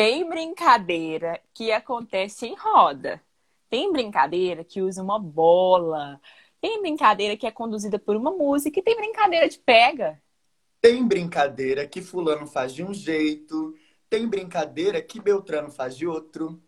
Tem brincadeira que acontece em roda. Tem brincadeira que usa uma bola. Tem brincadeira que é conduzida por uma música. E tem brincadeira de pega. Tem brincadeira que fulano faz de um jeito. Tem brincadeira que Beltrano faz de outro.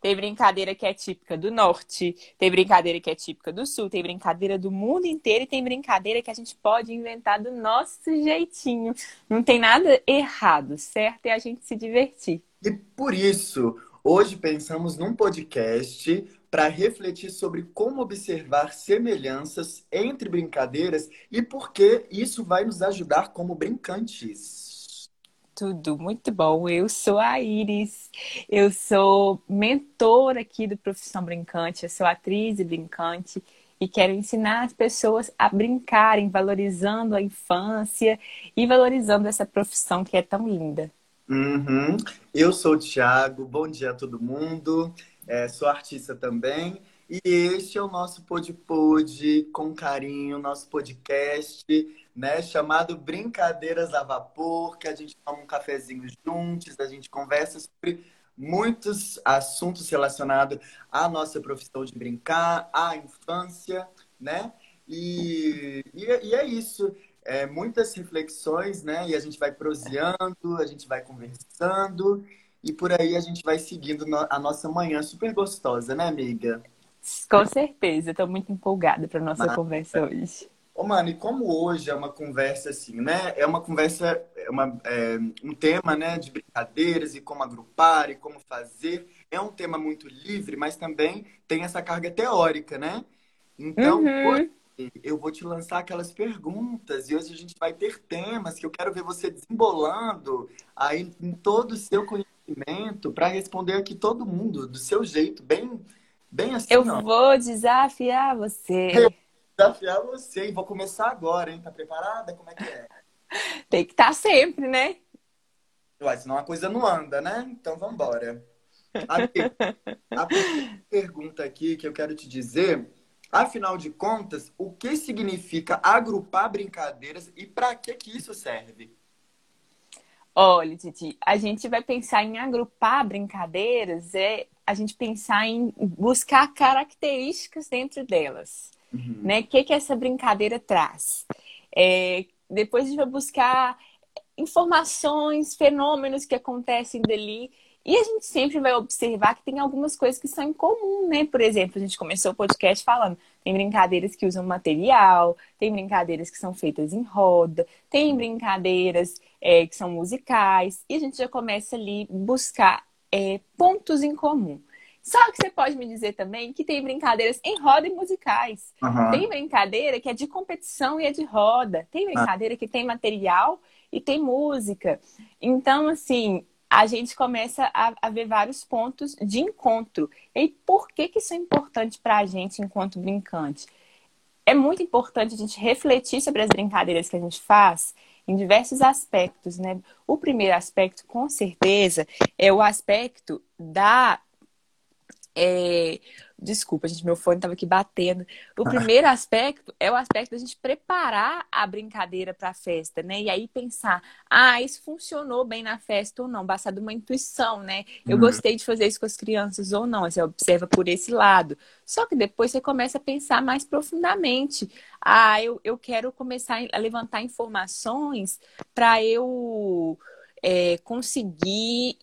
Tem brincadeira que é típica do norte, tem brincadeira que é típica do sul, tem brincadeira do mundo inteiro e tem brincadeira que a gente pode inventar do nosso jeitinho. Não tem nada errado, certo? É a gente se divertir. E por isso, hoje pensamos num podcast para refletir sobre como observar semelhanças entre brincadeiras e por que isso vai nos ajudar como brincantes. Tudo muito bom. Eu sou a Iris, eu sou mentora aqui do Profissão Brincante, eu sou atriz e brincante e quero ensinar as pessoas a brincarem, valorizando a infância e valorizando essa profissão que é tão linda. Uhum. Eu sou o Thiago, bom dia a todo mundo, é, sou artista também. E este é o nosso Pod Pod, com carinho, nosso podcast né? Chamado Brincadeiras a Vapor, que a gente toma um cafezinho juntos, a gente conversa sobre muitos assuntos relacionados à nossa profissão de brincar, à infância, né? E, e, e é isso. É, muitas reflexões, né? E a gente vai proseando, a gente vai conversando e por aí a gente vai seguindo a nossa manhã super gostosa, né, amiga? Com certeza, estou muito empolgada para nossa Mas... conversa hoje. Ô, mano, e como hoje é uma conversa assim, né? É uma conversa, é, uma, é um tema, né, de brincadeiras e como agrupar e como fazer. É um tema muito livre, mas também tem essa carga teórica, né? Então, uhum. hoje eu vou te lançar aquelas perguntas e hoje a gente vai ter temas que eu quero ver você desembolando aí em todo o seu conhecimento para responder aqui todo mundo do seu jeito, bem, bem assim. Eu ó. vou desafiar você desafiar você. E vou começar agora, hein? Tá preparada? Como é que é? Tem que estar tá sempre, né? Ué, senão a coisa não anda, né? Então vamos embora. A, a pergunta aqui que eu quero te dizer, afinal de contas, o que significa agrupar brincadeiras e para que que isso serve? Olha, Titi, a gente vai pensar em agrupar brincadeiras, é a gente pensar em buscar características dentro delas. Uhum. Né? O que, que essa brincadeira traz? É, depois a gente vai buscar informações, fenômenos que acontecem dali. E a gente sempre vai observar que tem algumas coisas que são em comum, né? Por exemplo, a gente começou o podcast falando, tem brincadeiras que usam material, tem brincadeiras que são feitas em roda, tem brincadeiras é, que são musicais, e a gente já começa ali buscar é, pontos em comum. Só que você pode me dizer também que tem brincadeiras em roda e musicais. Uhum. Tem brincadeira que é de competição e é de roda. Tem brincadeira que tem material e tem música. Então, assim, a gente começa a, a ver vários pontos de encontro. E por que, que isso é importante para a gente enquanto brincante? É muito importante a gente refletir sobre as brincadeiras que a gente faz em diversos aspectos, né? O primeiro aspecto, com certeza, é o aspecto da é... Desculpa, gente, meu fone estava aqui batendo. O primeiro aspecto é o aspecto da gente preparar a brincadeira para a festa, né? E aí pensar, ah, isso funcionou bem na festa ou não, basta de uma intuição, né? Eu uhum. gostei de fazer isso com as crianças ou não, você observa por esse lado. Só que depois você começa a pensar mais profundamente. Ah, eu, eu quero começar a levantar informações para eu é, conseguir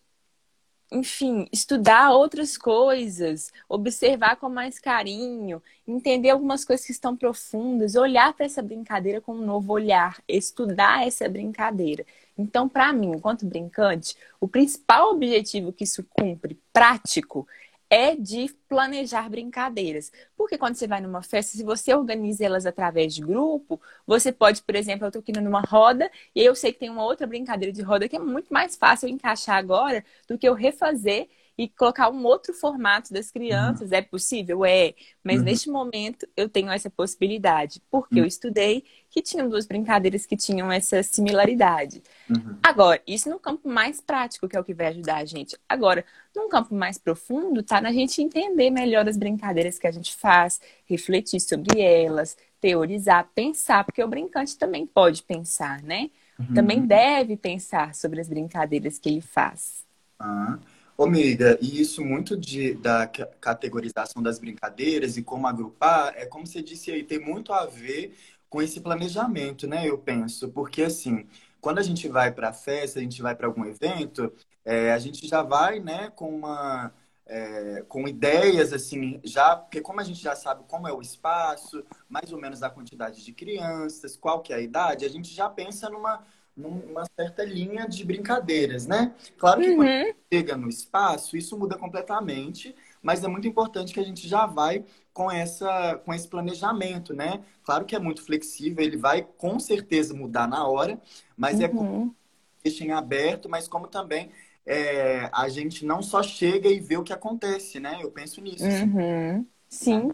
enfim, estudar outras coisas, observar com mais carinho, entender algumas coisas que estão profundas, olhar para essa brincadeira com um novo olhar, estudar essa brincadeira. Então, para mim, enquanto brincante, o principal objetivo que isso cumpre, prático, é de planejar brincadeiras. Porque quando você vai numa festa, se você organiza elas através de grupo, você pode, por exemplo, eu estou aqui numa roda e eu sei que tem uma outra brincadeira de roda que é muito mais fácil encaixar agora do que eu refazer e colocar um outro formato das crianças. Uhum. É possível? É. Mas uhum. neste momento eu tenho essa possibilidade, porque uhum. eu estudei que tinham duas brincadeiras que tinham essa similaridade. Uhum. Agora, isso no campo mais prático, que é o que vai ajudar a gente. Agora, num campo mais profundo, tá na gente entender melhor as brincadeiras que a gente faz, refletir sobre elas, teorizar, pensar, porque o brincante também pode pensar, né? Uhum. Também deve pensar sobre as brincadeiras que ele faz. Ah. Ô, Miga, e isso muito de, da categorização das brincadeiras e como agrupar, é como você disse aí, tem muito a ver com esse planejamento, né? Eu penso, porque assim, quando a gente vai para a festa, a gente vai para algum evento, é, a gente já vai, né, com uma é, com ideias assim, já porque como a gente já sabe como é o espaço, mais ou menos a quantidade de crianças, qual que é a idade, a gente já pensa numa numa certa linha de brincadeiras, né? Claro que uhum. quando chega no espaço, isso muda completamente, mas é muito importante que a gente já vai com essa com esse planejamento, né? Claro que é muito flexível, ele vai com certeza mudar na hora, mas é uhum. é como deixa em aberto, mas como também é, a gente não só chega e vê o que acontece, né? Eu penso nisso. Uhum. Sim.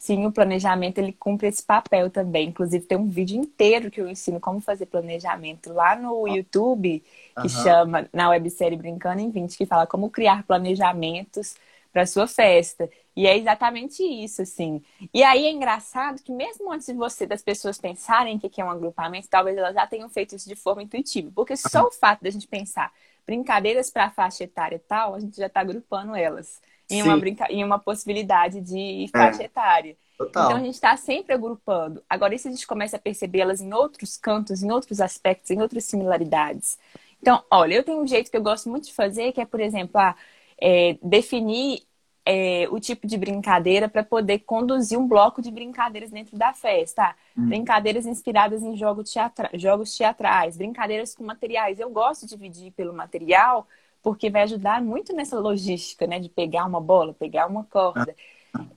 Sim, o planejamento ele cumpre esse papel também. Inclusive, tem um vídeo inteiro que eu ensino como fazer planejamento lá no YouTube, que uhum. chama, na websérie Brincando em 20, que fala como criar planejamentos para sua festa. E é exatamente isso, assim. E aí é engraçado que mesmo antes de você, das pessoas pensarem que é um agrupamento, talvez elas já tenham feito isso de forma intuitiva. Porque só o fato da gente pensar brincadeiras para a faixa etária e tal, a gente já está agrupando elas em uma, brinca... em uma possibilidade de faixa é. etária. Total. Então a gente está sempre agrupando. Agora, se a gente começa a percebê-las em outros cantos, em outros aspectos, em outras similaridades? Então, olha, eu tenho um jeito que eu gosto muito de fazer, que é, por exemplo, a, é, definir é, o tipo de brincadeira para poder conduzir um bloco de brincadeiras dentro da festa. Hum. Brincadeiras inspiradas em jogo teatra... jogos teatrais, brincadeiras com materiais. Eu gosto de dividir pelo material porque vai ajudar muito nessa logística, né? De pegar uma bola, pegar uma corda.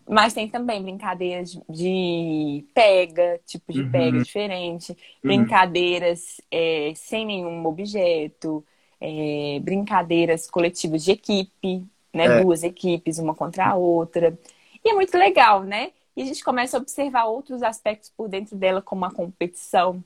Mas tem também brincadeiras de pega, tipo de uhum. pega diferente, uhum. brincadeiras é, sem nenhum objeto, é, brincadeiras coletivas de equipe, né? É. Duas equipes, uma contra a outra. E é muito legal, né? E a gente começa a observar outros aspectos por dentro dela, como a competição,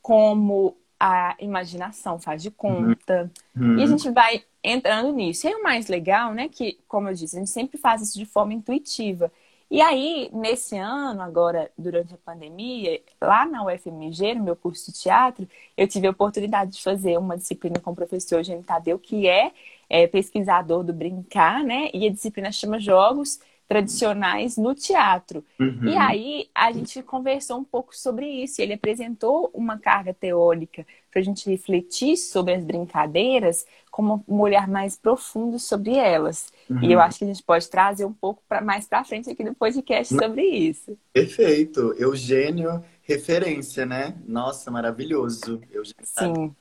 como a imaginação faz de conta. Uhum. E a gente vai entrando nisso. E aí, o mais legal, né, que, como eu disse, a gente sempre faz isso de forma intuitiva. E aí, nesse ano, agora, durante a pandemia, lá na UFMG, no meu curso de teatro, eu tive a oportunidade de fazer uma disciplina com o professor Eugênio Tadeu, que é, é pesquisador do Brincar, né? E a disciplina chama Jogos tradicionais no teatro. Uhum. E aí a gente conversou um pouco sobre isso. Ele apresentou uma carga teórica para a gente refletir sobre as brincadeiras com um olhar mais profundo sobre elas. Uhum. E eu acho que a gente pode trazer um pouco para mais para frente aqui no podcast sobre isso. Perfeito. Eugênio, referência, né? Nossa, maravilhoso. Eugênio, Sim.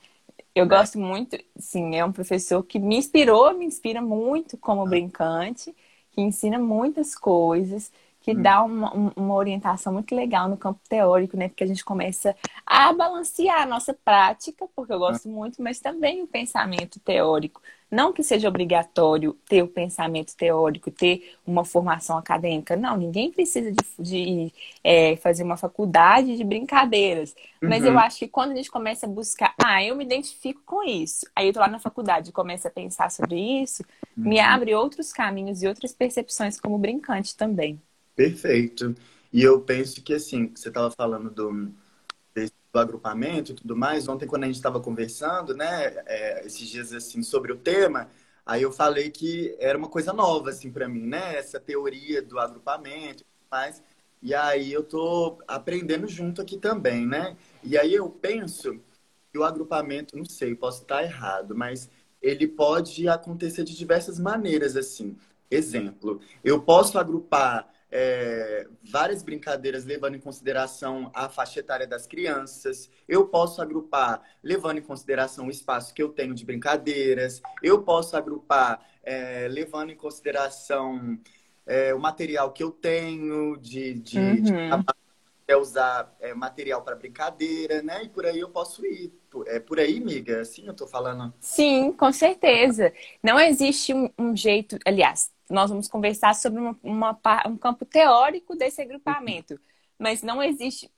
Eu é. gosto muito, sim, é um professor que me inspirou, me inspira muito como brincante que ensina muitas coisas, que hum. dá uma, uma, orientação muito legal no campo teórico, né? Porque a gente começa a balancear a nossa prática, porque eu gosto muito, mas também o pensamento teórico. Não que seja obrigatório ter o pensamento teórico, ter uma formação acadêmica. Não, ninguém precisa de, de é, fazer uma faculdade de brincadeiras. Mas uhum. eu acho que quando a gente começa a buscar, ah, eu me identifico com isso. Aí eu tô lá na faculdade e começo a pensar sobre isso, uhum. me abre outros caminhos e outras percepções como brincante também. Perfeito. E eu penso que, assim, você estava falando do, do agrupamento e tudo mais. Ontem, quando a gente estava conversando, né, é, esses dias assim sobre o tema, aí eu falei que era uma coisa nova assim para mim, né, essa teoria do agrupamento e tudo mais. E aí eu tô aprendendo junto aqui também, né? E aí eu penso que o agrupamento, não sei, posso estar errado, mas ele pode acontecer de diversas maneiras assim. Exemplo, eu posso agrupar é, várias brincadeiras levando em consideração a faixa etária das crianças. Eu posso agrupar levando em consideração o espaço que eu tenho de brincadeiras. Eu posso agrupar é, levando em consideração é, o material que eu tenho de, de, uhum. de é usar é, material para brincadeira, né? E por aí eu posso ir. É por aí, miga? Assim eu tô falando? Sim, com certeza. Não existe um, um jeito, aliás, nós vamos conversar sobre uma, uma, um campo teórico desse agrupamento. Mas não existe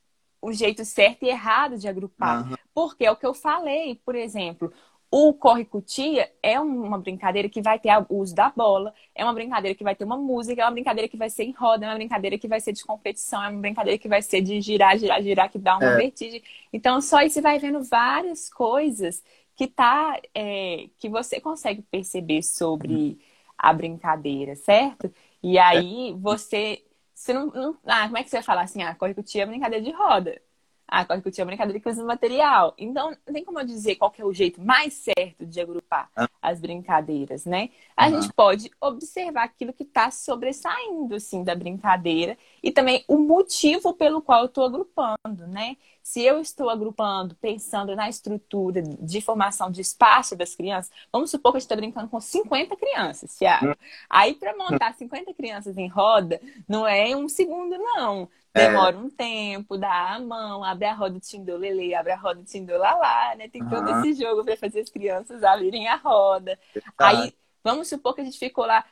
o jeito certo e errado de agrupar. Uhum. Porque é o que eu falei, por exemplo, o corre-cutia é uma brincadeira que vai ter o uso da bola, é uma brincadeira que vai ter uma música, é uma brincadeira que vai ser em roda, é uma brincadeira que vai ser de competição, é uma brincadeira que vai ser de girar, girar, girar, que dá uma é. vertigem. Então, só aí você vai vendo várias coisas que tá, é, que você consegue perceber sobre a brincadeira, certo? E aí você, você não, não, ah, como é que você vai falar assim, ah, corre com tia é brincadeira de roda. Ah, corre com tia é brincadeira de coisa material. Então, não tem como eu dizer qual é o jeito mais certo de agrupar ah. as brincadeiras, né? A uhum. gente pode observar aquilo que está sobressaindo, assim, da brincadeira e também o motivo pelo qual eu estou agrupando, né? Se eu estou agrupando, pensando na estrutura de formação de espaço das crianças, vamos supor que a gente está brincando com 50 crianças, Thiago. Hum. Aí, para montar 50 crianças em roda, não é um segundo, não. É. Demora é. um tempo, dá a mão, abre a roda do Tindolele, abre a roda do Tindolalá, né? Tem todo esse jogo para fazer as crianças abrirem a roda. Aí, vamos supor que a gente ficou lá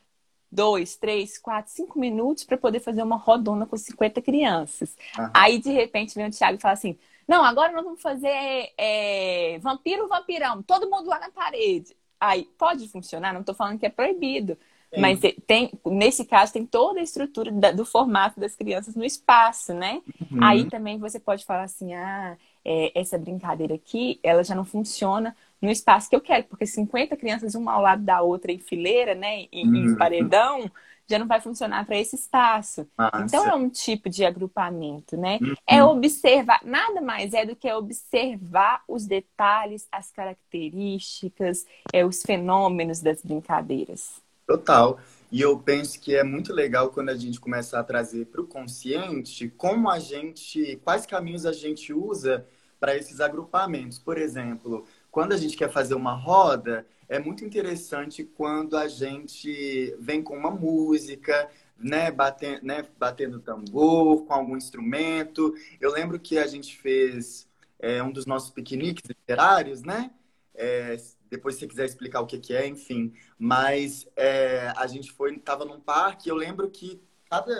dois, três, quatro, cinco minutos para poder fazer uma rodona com 50 crianças. Uhum. Aí, de repente, vem o Thiago e fala assim: Não, agora nós vamos fazer é, vampiro, vampirão, todo mundo lá na parede. Aí, pode funcionar, não estou falando que é proibido. Sim. Mas tem, nesse caso, tem toda a estrutura da, do formato das crianças no espaço, né? Uhum. Aí também você pode falar assim, ah, é, essa brincadeira aqui, ela já não funciona no espaço que eu quero, porque 50 crianças uma ao lado da outra em fileira, né, em, uhum. em paredão, já não vai funcionar para esse espaço. Nossa. Então é um tipo de agrupamento, né? Uhum. É observar, nada mais é do que observar os detalhes, as características, é, os fenômenos das brincadeiras. Total. E eu penso que é muito legal quando a gente começa a trazer para o consciente como a gente, quais caminhos a gente usa para esses agrupamentos. Por exemplo, quando a gente quer fazer uma roda, é muito interessante quando a gente vem com uma música, né, batendo, né, batendo tambor, com algum instrumento. Eu lembro que a gente fez é, um dos nossos piqueniques literários, né? É, depois, se você quiser explicar o que, que é, enfim. Mas é, a gente foi, estava num parque. Eu lembro que cada,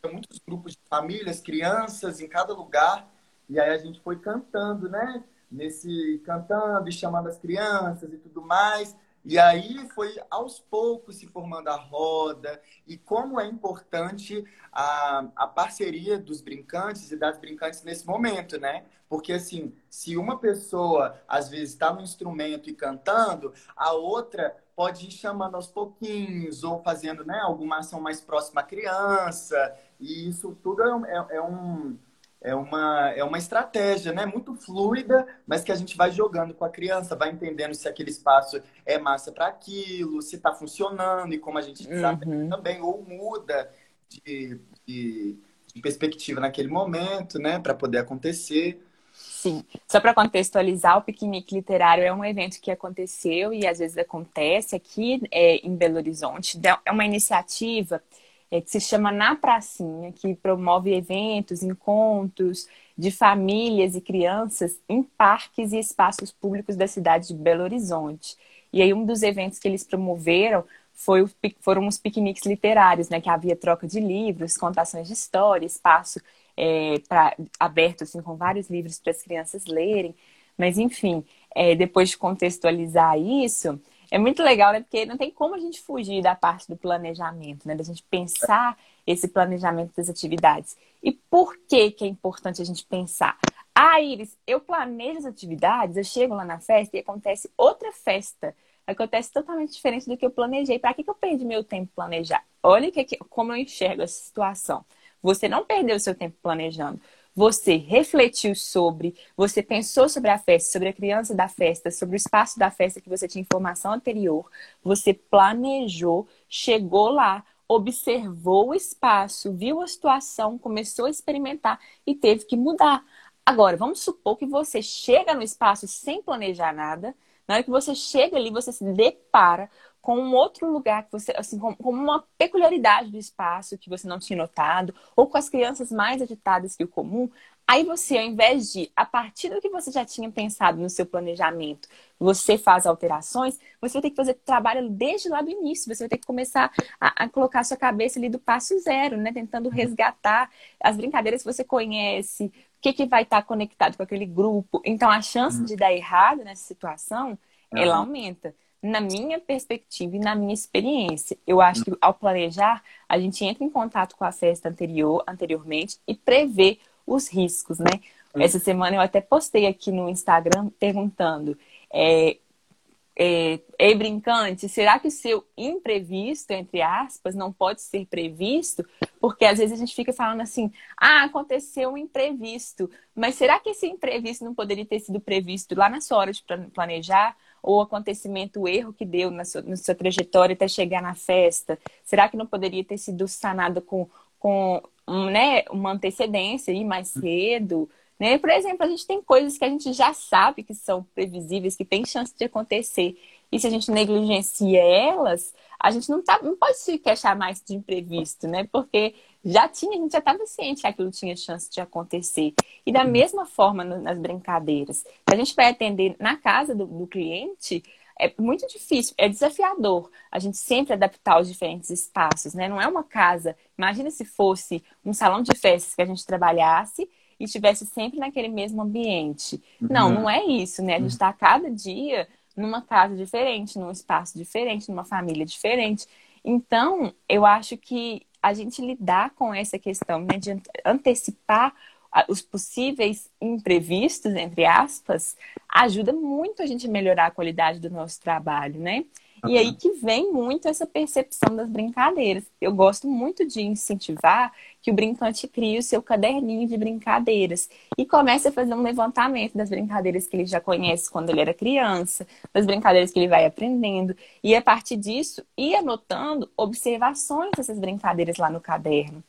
tinha muitos grupos de famílias, crianças em cada lugar. E aí a gente foi cantando, né? Nesse cantando e chamando as crianças e tudo mais. E aí foi aos poucos se formando a roda e como é importante a, a parceria dos brincantes e das brincantes nesse momento, né? Porque assim, se uma pessoa às vezes está no instrumento e cantando, a outra pode ir chamando aos pouquinhos ou fazendo né, alguma ação mais próxima à criança. E isso tudo é, é, é um é uma, é uma estratégia, né? Muito fluida, mas que a gente vai jogando com a criança, vai entendendo se aquele espaço é massa para aquilo, se está funcionando e como a gente uhum. também, ou muda de, de, de, perspectiva naquele momento, né? Para poder acontecer. Sim, só para contextualizar, o piquenique literário é um evento que aconteceu e às vezes acontece aqui é, em Belo Horizonte. É uma iniciativa é, que se chama Na Pracinha, que promove eventos, encontros de famílias e crianças em parques e espaços públicos da cidade de Belo Horizonte. E aí um dos eventos que eles promoveram foi o, foram os piqueniques literários, né? Que havia troca de livros, contações de história, espaço é, pra, aberto assim, com vários livros para as crianças lerem. Mas enfim, é, depois de contextualizar isso, é muito legal, né? Porque não tem como a gente fugir da parte do planejamento, né? Da gente pensar esse planejamento das atividades. E por que que é importante a gente pensar? Ah, Iris, eu planejo as atividades, eu chego lá na festa e acontece outra festa. Acontece totalmente diferente do que eu planejei. Para que, que eu perdi meu tempo planejar? Olha que, como eu enxergo essa situação. Você não perdeu seu tempo planejando você refletiu sobre, você pensou sobre a festa, sobre a criança da festa, sobre o espaço da festa que você tinha informação anterior, você planejou, chegou lá, observou o espaço, viu a situação, começou a experimentar e teve que mudar. Agora, vamos supor que você chega no espaço sem planejar nada. Na hora que você chega ali, você se depara com um outro lugar que você, assim, com, com, uma peculiaridade do espaço que você não tinha notado, ou com as crianças mais agitadas que o comum, aí você, ao invés de, a partir do que você já tinha pensado no seu planejamento, você faz alterações, você vai ter que fazer trabalho desde lá do início, você vai ter que começar a, a colocar a sua cabeça ali do passo zero, né? Tentando uhum. resgatar as brincadeiras que você conhece, o que, que vai estar conectado com aquele grupo. Então, a chance uhum. de dar errado nessa situação, ela aumenta na minha perspectiva e na minha experiência. Eu acho que ao planejar, a gente entra em contato com a festa anterior, anteriormente e prevê os riscos, né? Essa semana eu até postei aqui no Instagram perguntando é, é, é brincante, será que o seu imprevisto, entre aspas, não pode ser previsto? Porque às vezes a gente fica falando assim, ah, aconteceu um imprevisto, mas será que esse imprevisto não poderia ter sido previsto lá na sua hora de planejar? Ou o acontecimento, o erro que deu na sua, na sua trajetória até chegar na festa? Será que não poderia ter sido sanado com, com né, uma antecedência aí mais cedo? Né? Por exemplo, a gente tem coisas que a gente já sabe que são previsíveis, que tem chance de acontecer. E se a gente negligencia elas, a gente não, tá, não pode se queixar mais de imprevisto, né? Porque já tinha, a gente já estava ciente que aquilo tinha chance de acontecer. E da mesma forma no, nas brincadeiras. Se a gente vai atender na casa do, do cliente, é muito difícil, é desafiador a gente sempre adaptar os diferentes espaços, né? Não é uma casa. Imagina se fosse um salão de festas que a gente trabalhasse e estivesse sempre naquele mesmo ambiente. Uhum. Não, não é isso, né? A gente está cada dia numa casa diferente, num espaço diferente, numa família diferente. Então, eu acho que a gente lidar com essa questão né, de antecipar os possíveis imprevistos, entre aspas, ajuda muito a gente a melhorar a qualidade do nosso trabalho, né? E aí que vem muito essa percepção das brincadeiras. Eu gosto muito de incentivar que o brincante crie o seu caderninho de brincadeiras e comece a fazer um levantamento das brincadeiras que ele já conhece quando ele era criança, das brincadeiras que ele vai aprendendo, e a partir disso ir anotando observações dessas brincadeiras lá no caderno.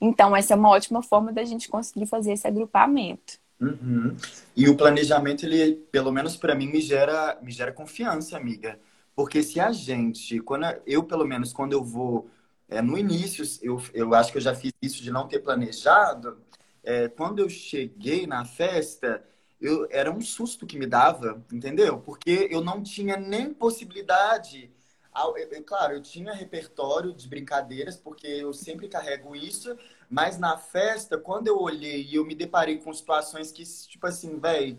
Então, essa é uma ótima forma da gente conseguir fazer esse agrupamento. Uhum. E o planejamento, ele, pelo menos para mim, me gera, me gera confiança, amiga. Porque se a gente, quando eu, pelo menos, quando eu vou é, no início, eu, eu acho que eu já fiz isso de não ter planejado. É, quando eu cheguei na festa, eu, era um susto que me dava, entendeu? Porque eu não tinha nem possibilidade. Eu, eu, claro, eu tinha repertório de brincadeiras, porque eu sempre carrego isso, mas na festa, quando eu olhei e eu me deparei com situações que, tipo assim, velho,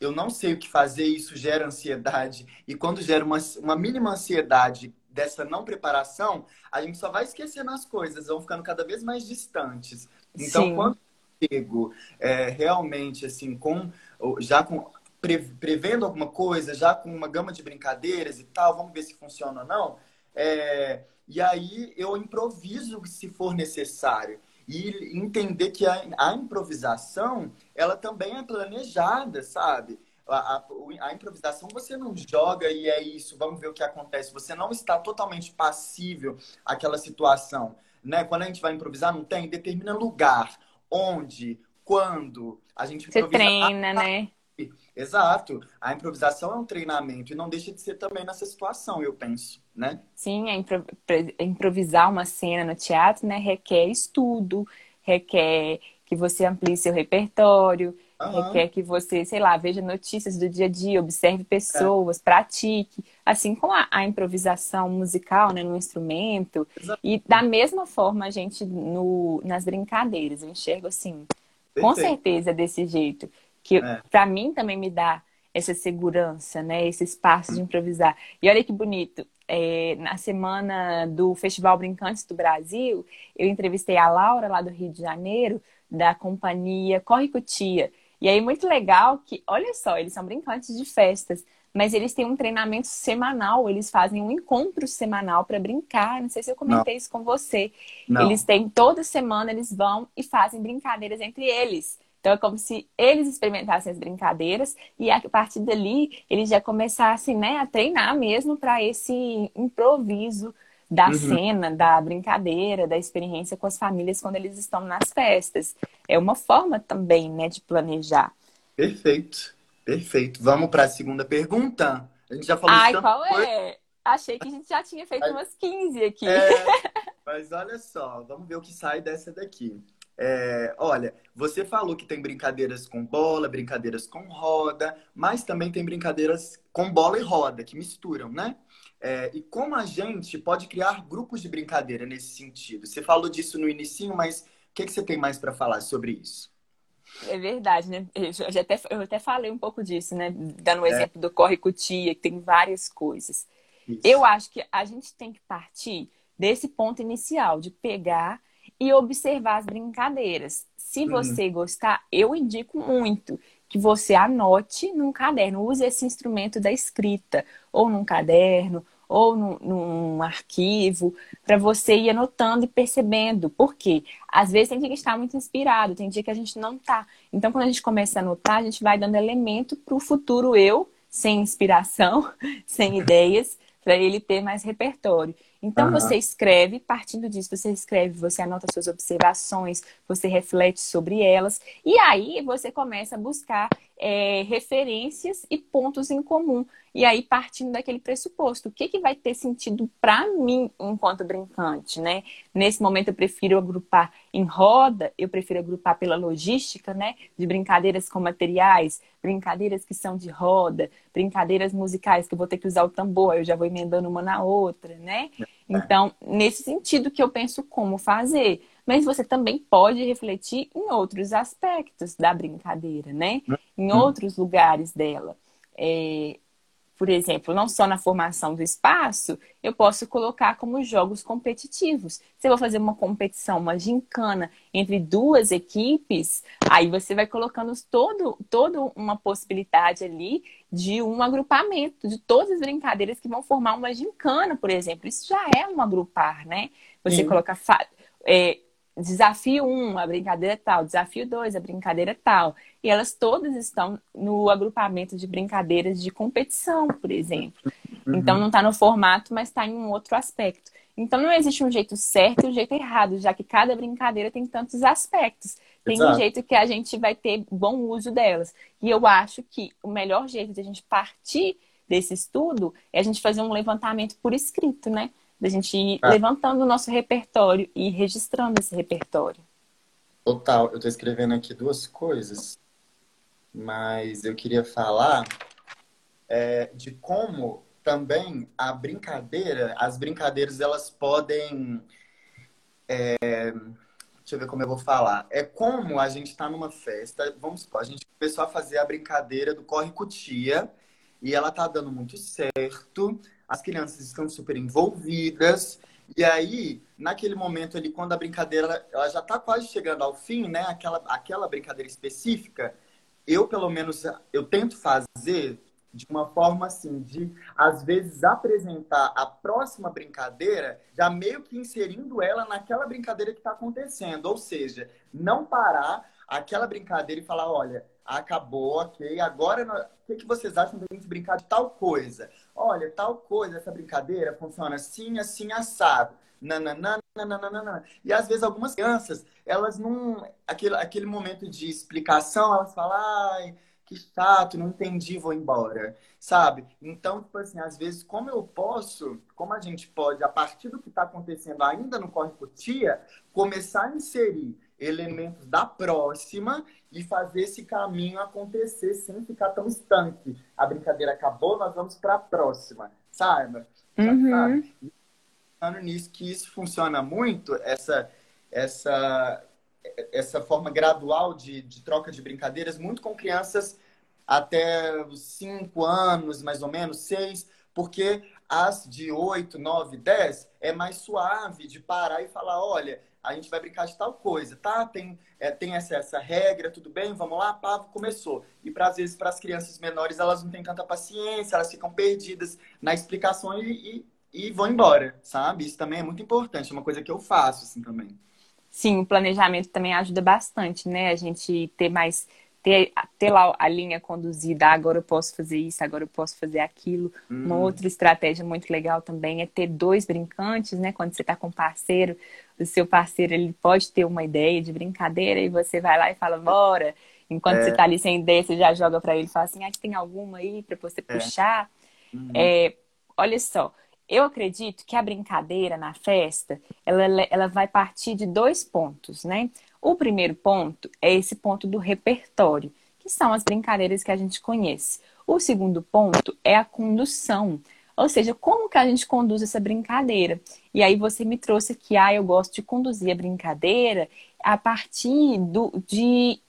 eu não sei o que fazer, isso gera ansiedade. E quando gera uma, uma mínima ansiedade dessa não preparação, a gente só vai esquecendo as coisas, vão ficando cada vez mais distantes. Então, Sim. quando eu chego é, realmente assim, com já com pre, prevendo alguma coisa, já com uma gama de brincadeiras e tal, vamos ver se funciona ou não. É, e aí eu improviso se for necessário. E entender que a, a improvisação, ela também é planejada, sabe? a, a, a, improvisação você não joga e é isso, vamos ver o que acontece. Você não está totalmente passível àquela situação. Né? Quando a gente vai improvisar, não tem, determina lugar, onde, quando. A gente você treina, né? Exato. A improvisação é um treinamento e não deixa de ser também nessa situação, eu penso, né? Sim, é improvisar uma cena no teatro, né, requer estudo, requer que você amplie seu repertório, Uhum. Requer que você, sei lá, veja notícias do dia a dia, observe pessoas, é. pratique. Assim como a, a, improvisação musical, né, no instrumento. E da mesma forma, a gente, no, nas brincadeiras, eu enxergo assim, Perfeito. com certeza desse jeito. Que é. para mim também me dá essa segurança, né? Esse espaço de improvisar. E olha que bonito. É, na semana do Festival Brincantes do Brasil, eu entrevistei a Laura, lá do Rio de Janeiro, da companhia Corre Cutia. E aí, muito legal que, olha só, eles são brincantes de festas, mas eles têm um treinamento semanal, eles fazem um encontro semanal para brincar. Não sei se eu comentei Não. isso com você. Não. Eles têm, toda semana, eles vão e fazem brincadeiras entre eles. Então é como se eles experimentassem as brincadeiras e a partir dali eles já começassem né, a treinar mesmo para esse improviso da uhum. cena, da brincadeira, da experiência com as famílias quando eles estão nas festas. É uma forma também, né, de planejar. Perfeito, perfeito. Vamos para a segunda pergunta. A gente já falou Ai, qual coisa. é? Achei que a gente já tinha feito umas 15 aqui. É, mas olha só, vamos ver o que sai dessa daqui. É, olha, você falou que tem brincadeiras com bola, brincadeiras com roda, mas também tem brincadeiras com bola e roda, que misturam, né? É, e como a gente pode criar grupos de brincadeira nesse sentido? Você falou disso no início, mas o que, que você tem mais para falar sobre isso? É verdade, né? Eu, já até, eu até falei um pouco disso, né? Dando o um é. exemplo do Corre Cutia, que tem várias coisas. Isso. Eu acho que a gente tem que partir desse ponto inicial, de pegar e observar as brincadeiras. Se você uhum. gostar, eu indico muito que você anote num caderno, use esse instrumento da escrita, ou num caderno, ou num, num arquivo, para você ir anotando e percebendo. Por quê? Às vezes tem dia que está muito inspirado, tem dia que a gente não está. Então, quando a gente começa a anotar, a gente vai dando elemento para o futuro eu, sem inspiração, sem ideias, para ele ter mais repertório. Então uhum. você escreve, partindo disso, você escreve, você anota suas observações, você reflete sobre elas, e aí você começa a buscar é, referências e pontos em comum. E aí, partindo daquele pressuposto, o que, que vai ter sentido para mim enquanto brincante, né? Nesse momento eu prefiro agrupar em roda, eu prefiro agrupar pela logística, né? De brincadeiras com materiais, brincadeiras que são de roda, brincadeiras musicais que eu vou ter que usar o tambor, eu já vou emendando uma na outra, né? Então, nesse sentido que eu penso como fazer. Mas você também pode refletir em outros aspectos da brincadeira, né? Em hum. outros lugares dela. É, por exemplo, não só na formação do espaço, eu posso colocar como jogos competitivos. Se eu vou fazer uma competição, uma gincana entre duas equipes, aí você vai colocando todo, toda uma possibilidade ali de um agrupamento, de todas as brincadeiras que vão formar uma gincana, por exemplo. Isso já é um agrupar, né? Você Sim. coloca é, desafio 1, um, a brincadeira é tal, desafio 2, a brincadeira é tal. E elas todas estão no agrupamento de brincadeiras de competição, por exemplo. Uhum. Então não está no formato, mas está em um outro aspecto. Então não existe um jeito certo e um jeito errado, já que cada brincadeira tem tantos aspectos. Tem Exato. um jeito que a gente vai ter bom uso delas. E eu acho que o melhor jeito de a gente partir desse estudo é a gente fazer um levantamento por escrito, né? Da gente ir ah. levantando o nosso repertório e registrando esse repertório. Total, eu estou escrevendo aqui duas coisas, mas eu queria falar é, de como também a brincadeira, as brincadeiras elas podem. É, deixa eu ver como eu vou falar. É como a gente está numa festa, vamos supor, a gente começou a fazer a brincadeira do corre-cutia e ela tá dando muito certo as crianças estão super envolvidas. E aí, naquele momento ali, quando a brincadeira ela já está quase chegando ao fim, né? Aquela, aquela brincadeira específica, eu, pelo menos, eu tento fazer de uma forma assim, de às vezes apresentar a próxima brincadeira, já meio que inserindo ela naquela brincadeira que está acontecendo. Ou seja, não parar aquela brincadeira e falar, olha, acabou, ok, agora o que, que vocês acham da gente brincar de tal coisa? Olha, tal coisa, essa brincadeira funciona assim, assim, assado. Nananana. E às vezes algumas crianças, elas não. Aquele, aquele momento de explicação, elas falam, ai, que chato, não entendi, vou embora. Sabe? Então, tipo assim, às vezes, como eu posso, como a gente pode, a partir do que está acontecendo ainda no Corre Tia, começar a inserir elementos da próxima e fazer esse caminho acontecer sem ficar tão estanque. A brincadeira acabou, nós vamos para a próxima, sabe? Uhum. sabe? Pensando nisso, que isso funciona muito, essa, essa, essa forma gradual de, de troca de brincadeiras, muito com crianças até os 5 anos, mais ou menos, 6, porque as de 8, 9, 10 é mais suave de parar e falar, olha, a gente vai brincar de tal coisa, tá? Tem, é, tem essa, essa regra, tudo bem? Vamos lá, pá, começou. E para às vezes para as crianças menores elas não têm tanta paciência, elas ficam perdidas na explicação e, e, e, vão embora, sabe? Isso também é muito importante, é uma coisa que eu faço assim também. Sim, o planejamento também ajuda bastante, né? A gente ter mais ter, ter lá a linha conduzida, ah, agora eu posso fazer isso, agora eu posso fazer aquilo. Hum. Uma outra estratégia muito legal também é ter dois brincantes, né? Quando você está com um parceiro, o seu parceiro ele pode ter uma ideia de brincadeira e você vai lá e fala, bora. Enquanto é. você está ali sem ideia, você já joga para ele e fala assim, ah, tem alguma aí para você é. puxar? Uhum. É, olha só, eu acredito que a brincadeira na festa, ela, ela vai partir de dois pontos, né? O primeiro ponto é esse ponto do repertório, que são as brincadeiras que a gente conhece. O segundo ponto é a condução, ou seja, como que a gente conduz essa brincadeira. E aí você me trouxe aqui, ah, eu gosto de conduzir a brincadeira a partir do, de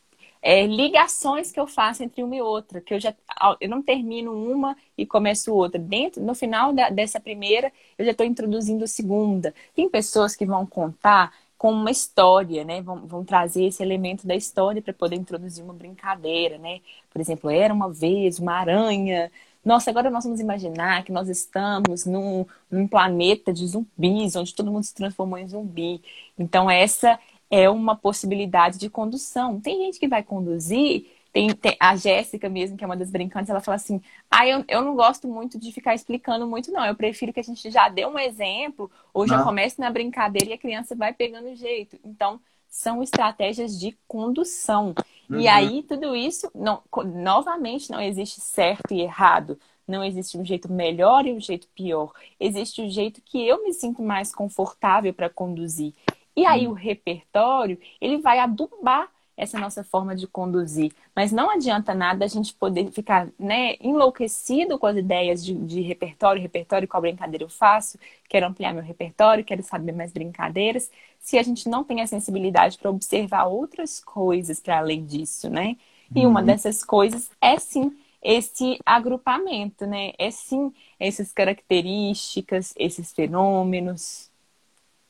é, ligações que eu faço entre uma e outra, que eu já eu não termino uma e começo outra. Dentro, no final da, dessa primeira, eu já estou introduzindo a segunda. Tem pessoas que vão contar com uma história, né? Vão, vão trazer esse elemento da história para poder introduzir uma brincadeira, né? Por exemplo, era uma vez uma aranha. Nossa, agora nós vamos imaginar que nós estamos num, num planeta de zumbis, onde todo mundo se transformou em zumbi. Então, essa é uma possibilidade de condução. Tem gente que vai conduzir tem, tem, a Jéssica mesmo, que é uma das brincantes, ela fala assim: ah, eu, eu não gosto muito de ficar explicando muito, não. Eu prefiro que a gente já dê um exemplo ou já comece na brincadeira e a criança vai pegando o jeito. Então, são estratégias de condução. Uhum. E aí, tudo isso, não, novamente, não existe certo e errado. Não existe um jeito melhor e um jeito pior. Existe o um jeito que eu me sinto mais confortável para conduzir. E aí, uhum. o repertório, ele vai adubar essa nossa forma de conduzir. Mas não adianta nada a gente poder ficar né, enlouquecido com as ideias de, de repertório, repertório, qual brincadeira eu faço, quero ampliar meu repertório, quero saber mais brincadeiras, se a gente não tem a sensibilidade para observar outras coisas para além disso, né? E uma uhum. dessas coisas é sim esse agrupamento, né? É sim essas características, esses fenômenos.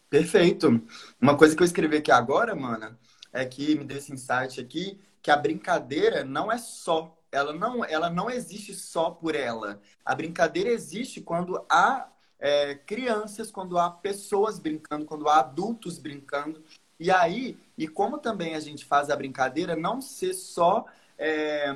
Perfeito. Uma coisa que eu escrevi aqui agora, mana, é que me deu esse insight aqui, que a brincadeira não é só, ela não, ela não existe só por ela. A brincadeira existe quando há é, crianças, quando há pessoas brincando, quando há adultos brincando. E aí, e como também a gente faz a brincadeira não ser só é,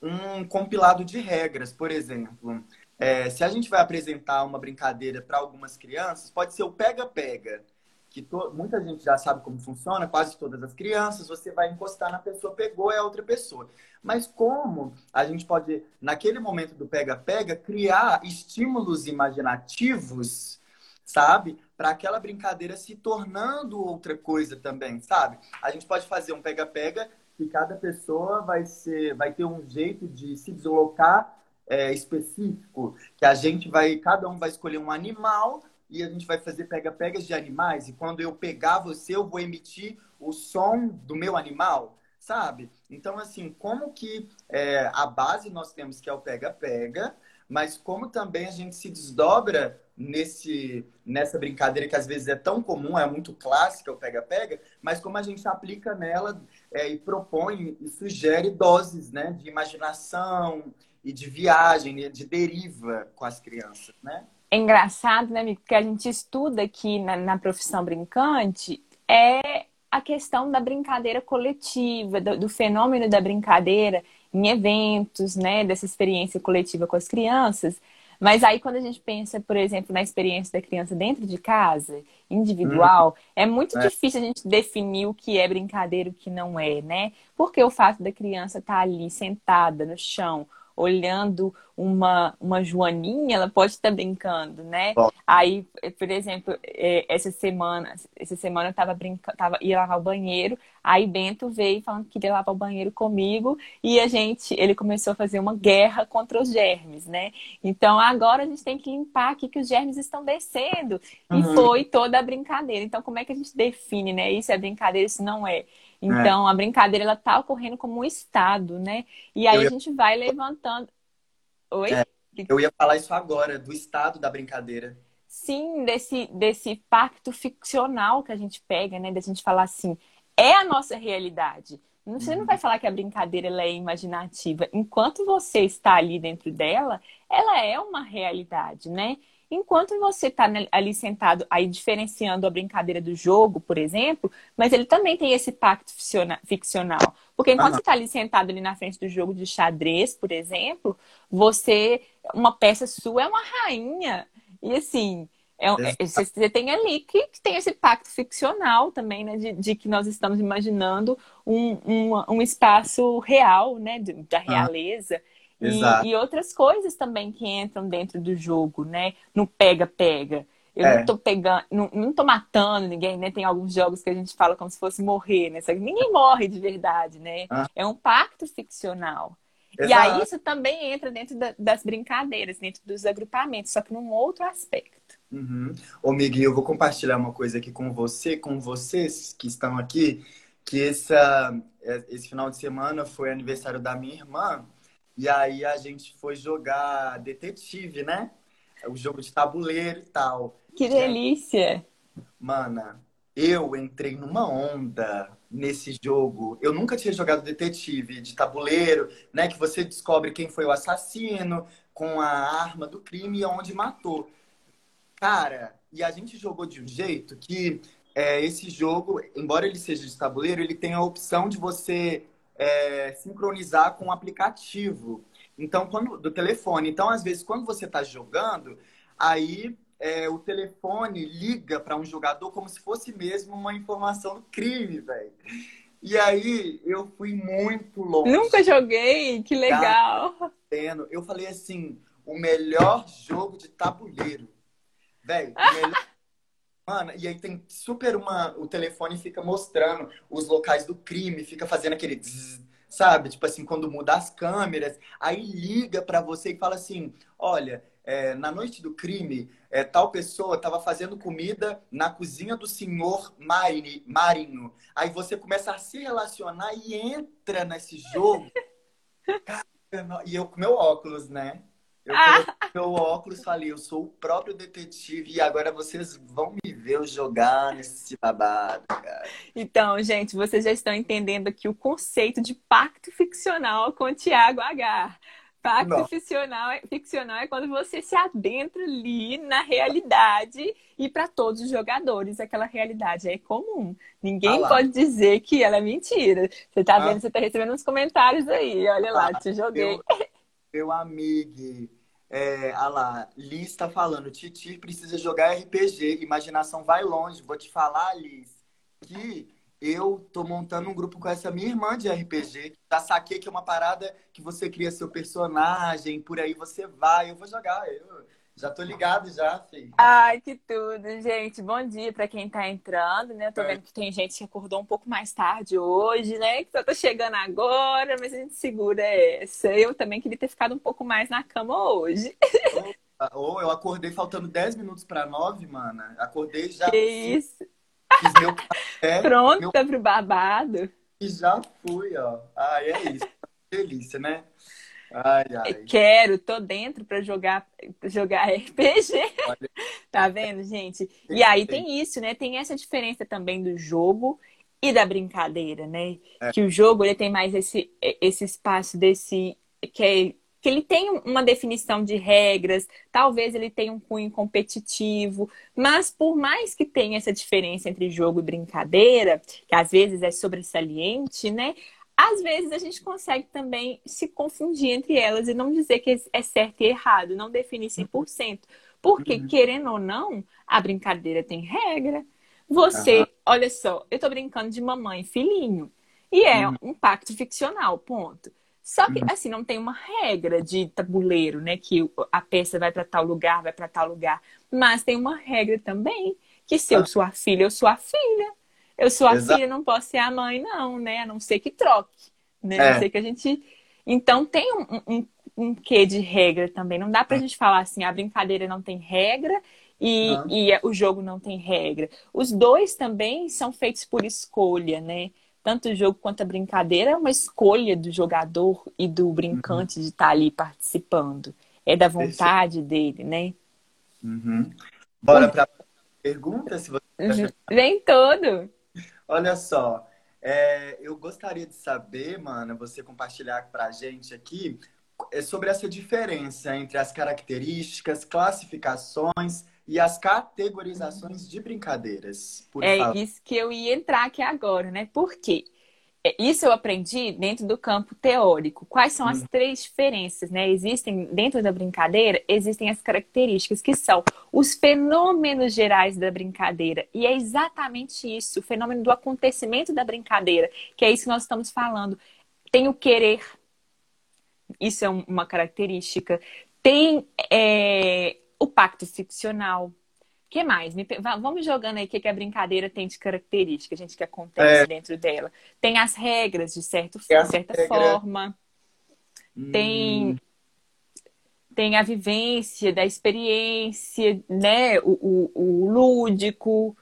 um compilado de regras, por exemplo. É, se a gente vai apresentar uma brincadeira para algumas crianças, pode ser o pega-pega que to... muita gente já sabe como funciona, quase todas as crianças, você vai encostar na pessoa, pegou, é a outra pessoa. Mas como a gente pode, naquele momento do pega-pega, criar estímulos imaginativos, sabe? Para aquela brincadeira se tornando outra coisa também, sabe? A gente pode fazer um pega-pega que cada pessoa vai, ser, vai ter um jeito de se deslocar é, específico, que a gente vai, cada um vai escolher um animal e a gente vai fazer pega-pegas de animais e quando eu pegar você, eu vou emitir o som do meu animal, sabe? Então, assim, como que é, a base nós temos que é o pega-pega, mas como também a gente se desdobra nesse nessa brincadeira que às vezes é tão comum, é muito clássica o pega-pega, mas como a gente aplica nela é, e propõe e sugere doses né, de imaginação e de viagem, de deriva com as crianças, né? É engraçado, né, amigo? Porque a gente estuda aqui na, na profissão brincante é a questão da brincadeira coletiva, do, do, fenômeno da brincadeira em eventos, né, dessa experiência coletiva com as crianças. Mas aí quando a gente pensa, por exemplo, na experiência da criança dentro de casa, individual, hum. é muito é. difícil a gente definir o que é brincadeira e o que não é, né? Porque o fato da criança estar tá ali sentada no chão, olhando uma, uma joaninha, ela pode estar brincando, né? Bom. Aí, por exemplo, é, essa semana, essa semana eu tava brincando, tava, ia lavar o banheiro, aí Bento veio falando que queria lavar o banheiro comigo, e a gente, ele começou a fazer uma guerra contra os germes, né? Então agora a gente tem que limpar aqui que os germes estão descendo. Uhum. E foi toda a brincadeira. Então, como é que a gente define, né? Isso é brincadeira, isso não é. Então, é. a brincadeira ela tá ocorrendo como um estado, né? E aí ia... a gente vai levantando. Oi? É, eu ia falar isso agora, do estado da brincadeira. Sim, desse, desse pacto ficcional que a gente pega, né? Da gente falar assim, é a nossa realidade. Você não vai uhum. falar que a brincadeira ela é imaginativa. Enquanto você está ali dentro dela, ela é uma realidade, né? Enquanto você está ali sentado, aí diferenciando a brincadeira do jogo, por exemplo, mas ele também tem esse pacto ficcional. Porque enquanto você está ali sentado ali na frente do jogo de xadrez, por exemplo, você, uma peça sua é uma rainha. E assim, é, é, você tem ali que, que, tem esse pacto ficcional também, né? De, de que nós estamos imaginando um, um, um espaço real, né? De, da realeza. E, e, outras coisas também que entram dentro do jogo, né? No pega-pega. Eu é. não tô pegando, não, não tô matando ninguém, né? Tem alguns jogos que a gente fala como se fosse morrer, né? Ninguém morre de verdade, né? Ah. É um pacto ficcional. Exato. E aí isso também entra dentro da, das brincadeiras, dentro dos agrupamentos, só que num outro aspecto. Uhum. Ô, Miguel, eu vou compartilhar uma coisa aqui com você, com vocês que estão aqui, que essa, é, esse final de semana foi aniversário da minha irmã. E aí a gente foi jogar detetive, né? O jogo de tabuleiro e tal. Que delícia! Mana, eu entrei numa onda nesse jogo. Eu nunca tinha jogado detetive de tabuleiro, né? Que você descobre quem foi o assassino com a arma do crime e onde matou. Cara, e a gente jogou de um jeito que é, esse jogo, embora ele seja de tabuleiro, ele tem a opção de você é, sincronizar com o aplicativo. Então, quando do telefone. Então, às vezes, quando você está jogando, aí é, o telefone liga para um jogador como se fosse mesmo uma informação do crime, velho. E aí eu fui muito longe. Nunca joguei, que legal. Eu falei assim, o melhor jogo de tabuleiro. Velho, o melhor Mano, e aí tem super uma. O telefone fica mostrando os locais do crime, fica fazendo aquele. Zzz, sabe? Tipo assim, quando muda as câmeras, aí liga para você e fala assim: olha, é, na noite do crime, é, tal pessoa estava fazendo comida na cozinha do senhor Marini, Marinho. Aí você começa a se relacionar e entra nesse jogo. e eu com meu óculos, né? Eu ah. meu óculos falei, eu sou o próprio detetive e agora vocês vão me ver eu jogar nesse babado, cara. Então, gente, vocês já estão entendendo aqui o conceito de pacto ficcional com o Tiago H. Pacto ficcional, é, ficcional é quando você se adentra ali na realidade e para todos os jogadores aquela realidade é comum. Ninguém ah pode dizer que ela é mentira. Você tá ah. vendo, você tá recebendo uns comentários aí. Olha lá, ah, te joguei. Meu, meu amigo, é, ah lá, Liz está falando, Titi precisa jogar RPG, imaginação vai longe. Vou te falar, Liz, que eu tô montando um grupo com essa minha irmã de RPG. Já saquei que é uma parada que você cria seu personagem, por aí você vai. Eu vou jogar. Eu já tô ligado já, filho. Ai, que tudo, gente. Bom dia para quem tá entrando, né? Eu tô é. vendo que tem gente que acordou um pouco mais tarde hoje, né? Que só tá chegando agora, mas a gente segura essa. Eu também queria ter ficado um pouco mais na cama hoje. Ou eu acordei faltando 10 minutos para 9, mana. Acordei já. Que isso? Fiz meu café. Pronta meu... pro babado. E já fui, ó. Ah, é isso. Delícia, né? Ai, ai. Quero, tô dentro para jogar, jogar RPG. Olha. tá vendo, gente? E aí tem isso, né? Tem essa diferença também do jogo e da brincadeira, né? É. Que o jogo ele tem mais esse, esse espaço desse que é que ele tem uma definição de regras, talvez ele tenha um cunho competitivo, mas por mais que tenha essa diferença entre jogo e brincadeira, que às vezes é sobressaliente, né? Às vezes a gente consegue também se confundir entre elas e não dizer que é certo e errado, não definir 100%. Porque, uhum. querendo ou não, a brincadeira tem regra. Você, uhum. olha só, eu tô brincando de mamãe e filhinho. E é uhum. um pacto ficcional, ponto. Só que, uhum. assim, não tem uma regra de tabuleiro, né? Que a peça vai para tal lugar, vai para tal lugar. Mas tem uma regra também, que se eu ah. sou a filha, eu sou a filha. Eu sou a Exato. filha, não posso ser a mãe, não, né? A não ser que troque. Né? É. A não ser que a gente. Então tem um, um, um quê de regra também. Não dá pra é. gente falar assim, a brincadeira não tem regra e, e o jogo não tem regra. Os dois também são feitos por escolha, né? tanto o jogo quanto a brincadeira é uma escolha do jogador e do brincante uhum. de estar ali participando. É da vontade dele, né? Uhum. Bora para pergunta, se você uhum. Vem todo. Olha só, é, eu gostaria de saber, mano, você compartilhar para a gente aqui é sobre essa diferença entre as características, classificações e as categorizações de brincadeiras. é favor. isso que eu ia entrar aqui agora, né? Por quê? Isso eu aprendi dentro do campo teórico. Quais são as hum. três diferenças, né? Existem, dentro da brincadeira, existem as características que são os fenômenos gerais da brincadeira. E é exatamente isso, o fenômeno do acontecimento da brincadeira, que é isso que nós estamos falando. Tem o querer, isso é uma característica. Tem é, o pacto ficcional. O que mais? Me, vamos jogando aí o que, que a brincadeira tem de característica, gente, que acontece é. dentro dela. Tem as regras, de certo, certa regra. forma. Hum. Tem tem a vivência da experiência, né? O, o, o lúdico.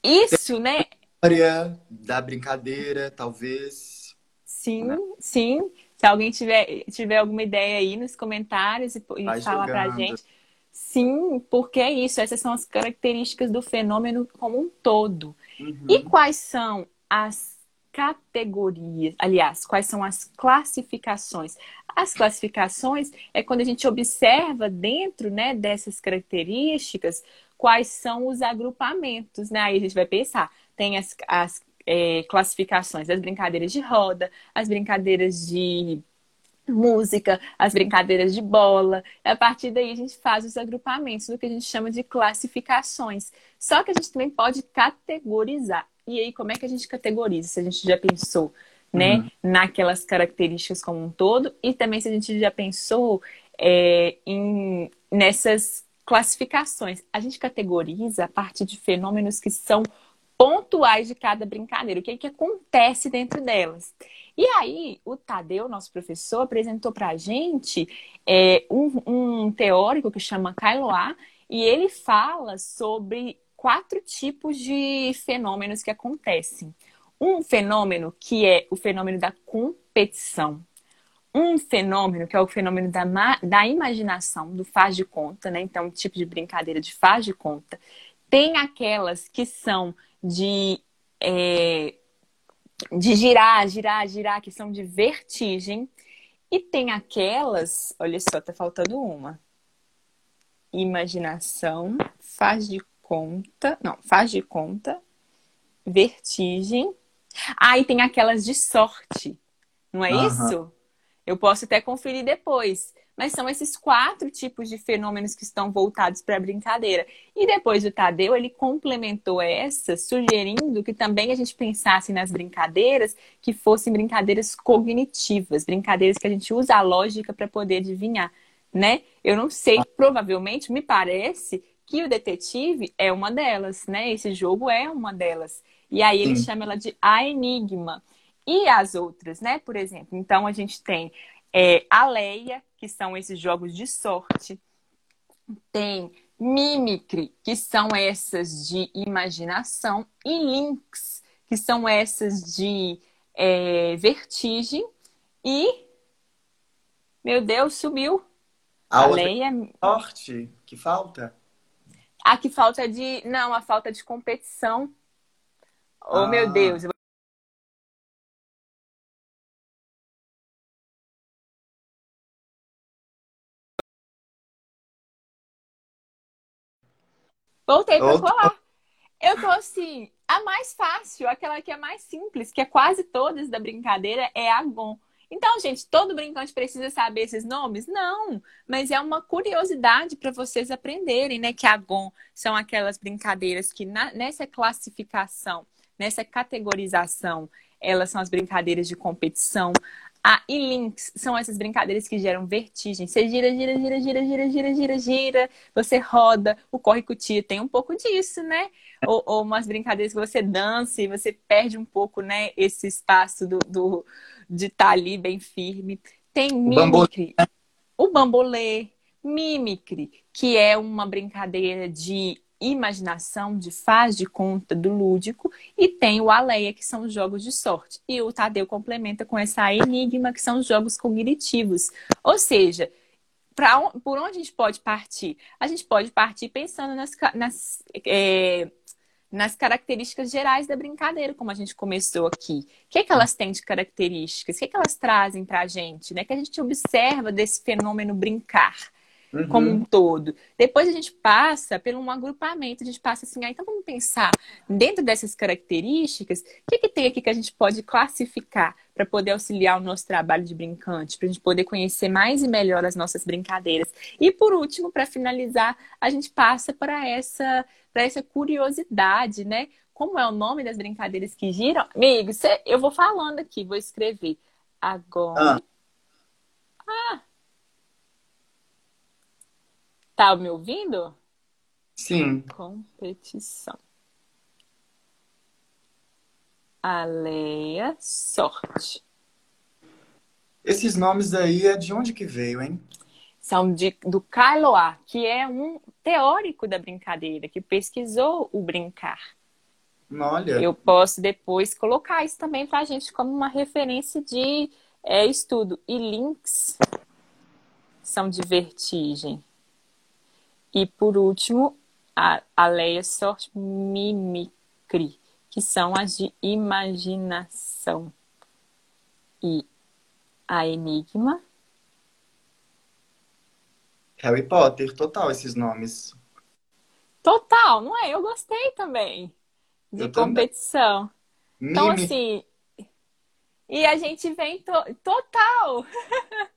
Isso, né? História da brincadeira, talvez. Sim, né? sim. Se alguém tiver, tiver alguma ideia aí nos comentários e, e falar pra gente. Sim, porque é isso. Essas são as características do fenômeno como um todo. Uhum. E quais são as categorias, aliás, quais são as classificações? As classificações é quando a gente observa dentro né, dessas características quais são os agrupamentos, né? Aí a gente vai pensar, tem as, as é, classificações das brincadeiras de roda, as brincadeiras de música, as brincadeiras de bola. A partir daí a gente faz os agrupamentos do que a gente chama de classificações. Só que a gente também pode categorizar. E aí, como é que a gente categoriza? Se a gente já pensou, né, uhum. naquelas características como um todo, e também se a gente já pensou é, em, nessas classificações. A gente categoriza a partir de fenômenos que são pontuais de cada brincadeira, o que, é que acontece dentro delas. E aí, o Tadeu, nosso professor, apresentou para a gente é, um, um, teórico que chama Kailoa, e ele fala sobre quatro tipos de fenômenos que acontecem. Um fenômeno que é o fenômeno da competição. Um fenômeno que é o fenômeno da, da imaginação, do faz de conta, né? Então, um tipo de brincadeira de faz de conta. Tem aquelas que são de é, de girar, girar, girar, que são de vertigem. E tem aquelas, olha só, tá faltando uma. Imaginação, faz de conta, não, faz de conta, vertigem. Ah, e tem aquelas de sorte, não é uhum. isso? Eu posso até conferir depois. Mas são esses quatro tipos de fenômenos que estão voltados para a brincadeira. E depois o Tadeu, ele complementou essa, sugerindo que também a gente pensasse nas brincadeiras que fossem brincadeiras cognitivas, brincadeiras que a gente usa a lógica para poder adivinhar, né? Eu não sei, provavelmente, me parece que o detetive é uma delas, né? Esse jogo é uma delas. E aí ele Sim. chama ela de a enigma. E as outras, né? Por exemplo, então a gente tem é, a Leia, que são esses jogos de sorte. Tem Mimicry, que são essas de imaginação. E Lynx, que são essas de é, vertigem. E. Meu Deus, sumiu. A, a Leia. Sorte, que falta? A que falta é de. Não, a falta de competição. Oh, ah. meu Deus. Voltei para colar. Eu tô assim, a mais fácil, aquela que é mais simples, que é quase todas da brincadeira, é a Gon. Então, gente, todo brincante precisa saber esses nomes? Não, mas é uma curiosidade para vocês aprenderem, né? Que a Gon são aquelas brincadeiras que na, nessa classificação, nessa categorização, elas são as brincadeiras de competição. Ah, e links são essas brincadeiras que geram vertigem. Você gira, gira, gira, gira, gira, gira, gira, gira. Você roda, o corre cutia tem um pouco disso, né? Ou, ou umas brincadeiras que você dança e você perde um pouco, né? Esse espaço do, do de estar tá ali bem firme. Tem mimicry, né? o bambolê, mimicry, que é uma brincadeira de imaginação, de faz de conta do lúdico, e tem o Aleia, que são os jogos de sorte. E o Tadeu complementa com essa enigma, que são os jogos cognitivos. Ou seja, pra, por onde a gente pode partir? A gente pode partir pensando nas, nas, é, nas características gerais da brincadeira, como a gente começou aqui. O que, é que elas têm de características? O que, é que elas trazem para a gente? Né? Que a gente observa desse fenômeno brincar uhum. como um todo. Depois a gente passa por um agrupamento, a gente passa assim, ah, então vamos pensar dentro dessas características, o que, que tem aqui que a gente pode classificar para poder auxiliar o nosso trabalho de brincante, para a gente poder conhecer mais e melhor as nossas brincadeiras. E por último, para finalizar, a gente passa para essa, essa curiosidade, né? Como é o nome das brincadeiras que giram? Amigo, cê, eu vou falando aqui, vou escrever. Agora. Ah, ah Tá me ouvindo? Sim. Competição. Aleia Sorte. Esses nomes aí é de onde que veio, hein? São de, do Kailoa, que é um teórico da brincadeira, que pesquisou o brincar. Olha. Eu posso depois colocar isso também para a gente como uma referência de é, estudo. E links são de vertigem. E por último, a, a Leia Sort Mimicry, que são as de imaginação e a enigma. Harry Potter, total esses nomes. Total, não é? Eu gostei também de Eu competição. Também. Então, assim. E a gente vem to... total.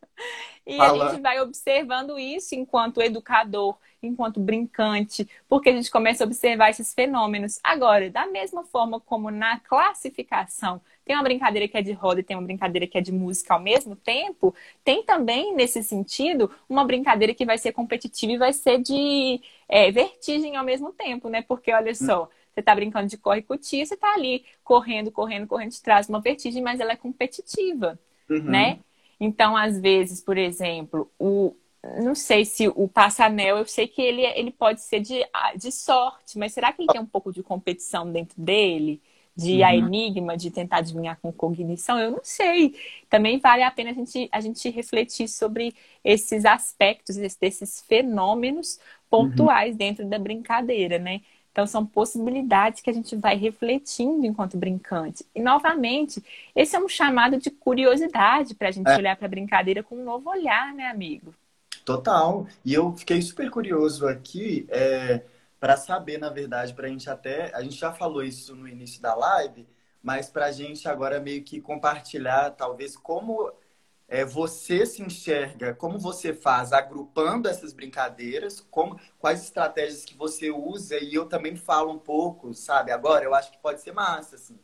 e Fala. a gente vai observando isso enquanto educador, enquanto brincante, porque a gente começa a observar esses fenômenos. Agora, da mesma forma como na classificação tem uma brincadeira que é de roda e tem uma brincadeira que é de música ao mesmo tempo, tem também, nesse sentido, uma brincadeira que vai ser competitiva e vai ser de é, vertigem ao mesmo tempo, né? Porque, olha só, você está brincando de corre cutia, você está ali correndo, correndo, correndo, te traz uma vertigem, mas ela é competitiva, uhum. né? Então, às vezes, por exemplo, o, não sei se o passanel, eu sei que ele, ele pode ser de, de sorte, mas será que ele tem um pouco de competição dentro dele? de uhum. a enigma, de tentar adivinhar com cognição, eu não sei. Também vale a pena a gente, a gente refletir sobre esses aspectos, desses fenômenos pontuais uhum. dentro da brincadeira, né? Então, são possibilidades que a gente vai refletindo enquanto brincante. E, novamente, esse é um chamado de curiosidade para a gente é. olhar para a brincadeira com um novo olhar, né, amigo? Total. E eu fiquei super curioso aqui. É para saber, na verdade, para a gente até. A gente já falou isso no início da live, mas para a gente agora meio que compartilhar, talvez, como é, você se enxerga, como você faz agrupando essas brincadeiras, como, quais estratégias que você usa, e eu também falo um pouco, sabe? Agora, eu acho que pode ser massa, assim.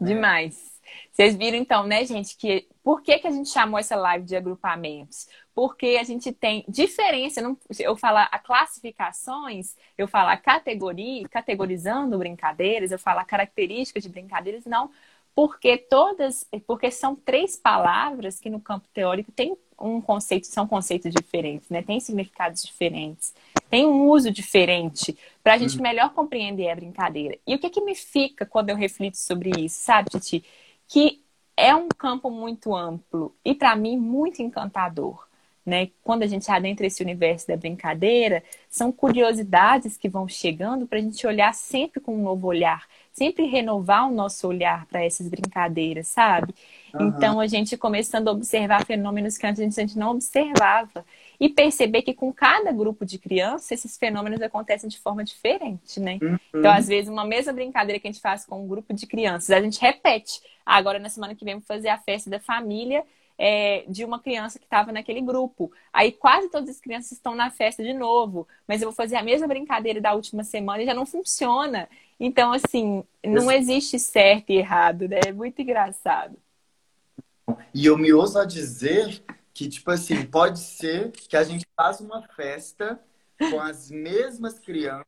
Demais. Vocês viram então, né, gente, que por que, que a gente chamou essa live de agrupamentos? Porque a gente tem diferença, não, eu falar a classificações, eu falar categoria, categorizando brincadeiras, eu falar características de brincadeiras, não, porque todas, porque são três palavras que no campo teórico tem um conceito, são conceitos diferentes, né? Tem significados diferentes, tem um uso diferente para a gente uhum. melhor compreender a brincadeira. E o que que me fica quando eu reflito sobre isso, sabe, Titi? que é um campo muito amplo e para mim muito encantador. Né? Quando a gente adentra esse universo da brincadeira, são curiosidades que vão chegando para a gente olhar sempre com um novo olhar, sempre renovar o nosso olhar para essas brincadeiras, sabe? Uhum. Então a gente começando a observar fenômenos que antes a gente não observava e perceber que com cada grupo de crianças esses fenômenos acontecem de forma diferente, né? Uhum. Então às vezes uma mesma brincadeira que a gente faz com um grupo de crianças, a gente repete Agora, na semana que vem, vou fazer a festa da família é, de uma criança que estava naquele grupo. Aí quase todas as crianças estão na festa de novo, mas eu vou fazer a mesma brincadeira da última semana e já não funciona. Então, assim, não existe certo e errado, né? É muito engraçado. E eu me ouso a dizer que, tipo assim, pode ser que a gente faça uma festa com as mesmas crianças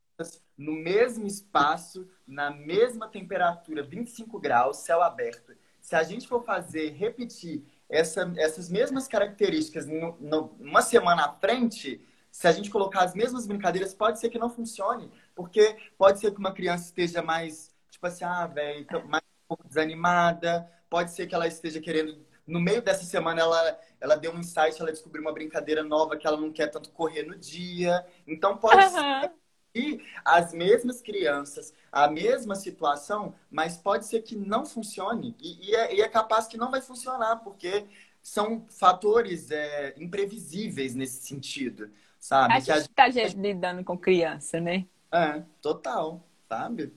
no mesmo espaço, na mesma temperatura, 25 graus, céu aberto. Se a gente for fazer, repetir essa, essas mesmas características no, no, uma semana à frente, se a gente colocar as mesmas brincadeiras, pode ser que não funcione. Porque pode ser que uma criança esteja mais, tipo assim, ah, velho, mais um pouco desanimada. Pode ser que ela esteja querendo no meio dessa semana ela, ela deu um insight, ela descobriu uma brincadeira nova que ela não quer tanto correr no dia. Então pode uhum. ser e as mesmas crianças, a mesma situação, mas pode ser que não funcione. E, e, é, e é, capaz que não vai funcionar, porque são fatores é, imprevisíveis nesse sentido, sabe? A gente está lidando com criança, né? É, total, sabe?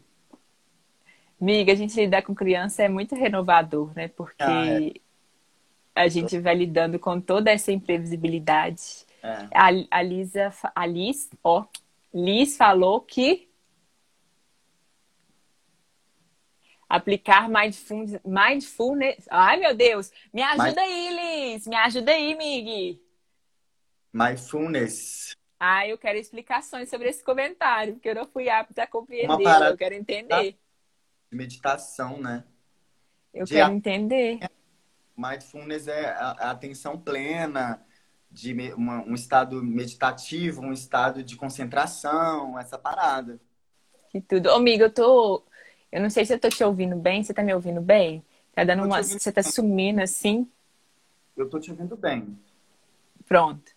Miga, a gente lidar com criança é muito renovador, né? Porque ah, é. a gente vai lidando com toda essa imprevisibilidade. É. A, a Lisa, a Liz, ó, Liz falou que aplicar mindfulness, mindfulness. Ai, meu Deus! Me ajuda aí, Liz! Me ajuda aí, Mig! Mindfulness. Ah, eu quero explicações sobre esse comentário, porque eu não fui apta a compreender. Eu quero entender. De meditação, né? Eu de quero a... entender. Mindfulness é a atenção plena, de uma, um estado meditativo, um estado de concentração, essa parada. Que tudo. Ô, amiga, eu tô. Eu não sei se eu tô te ouvindo bem. Você tá me ouvindo bem? Tá dando uma. Você tá sumindo assim? Eu tô te ouvindo bem. Pronto.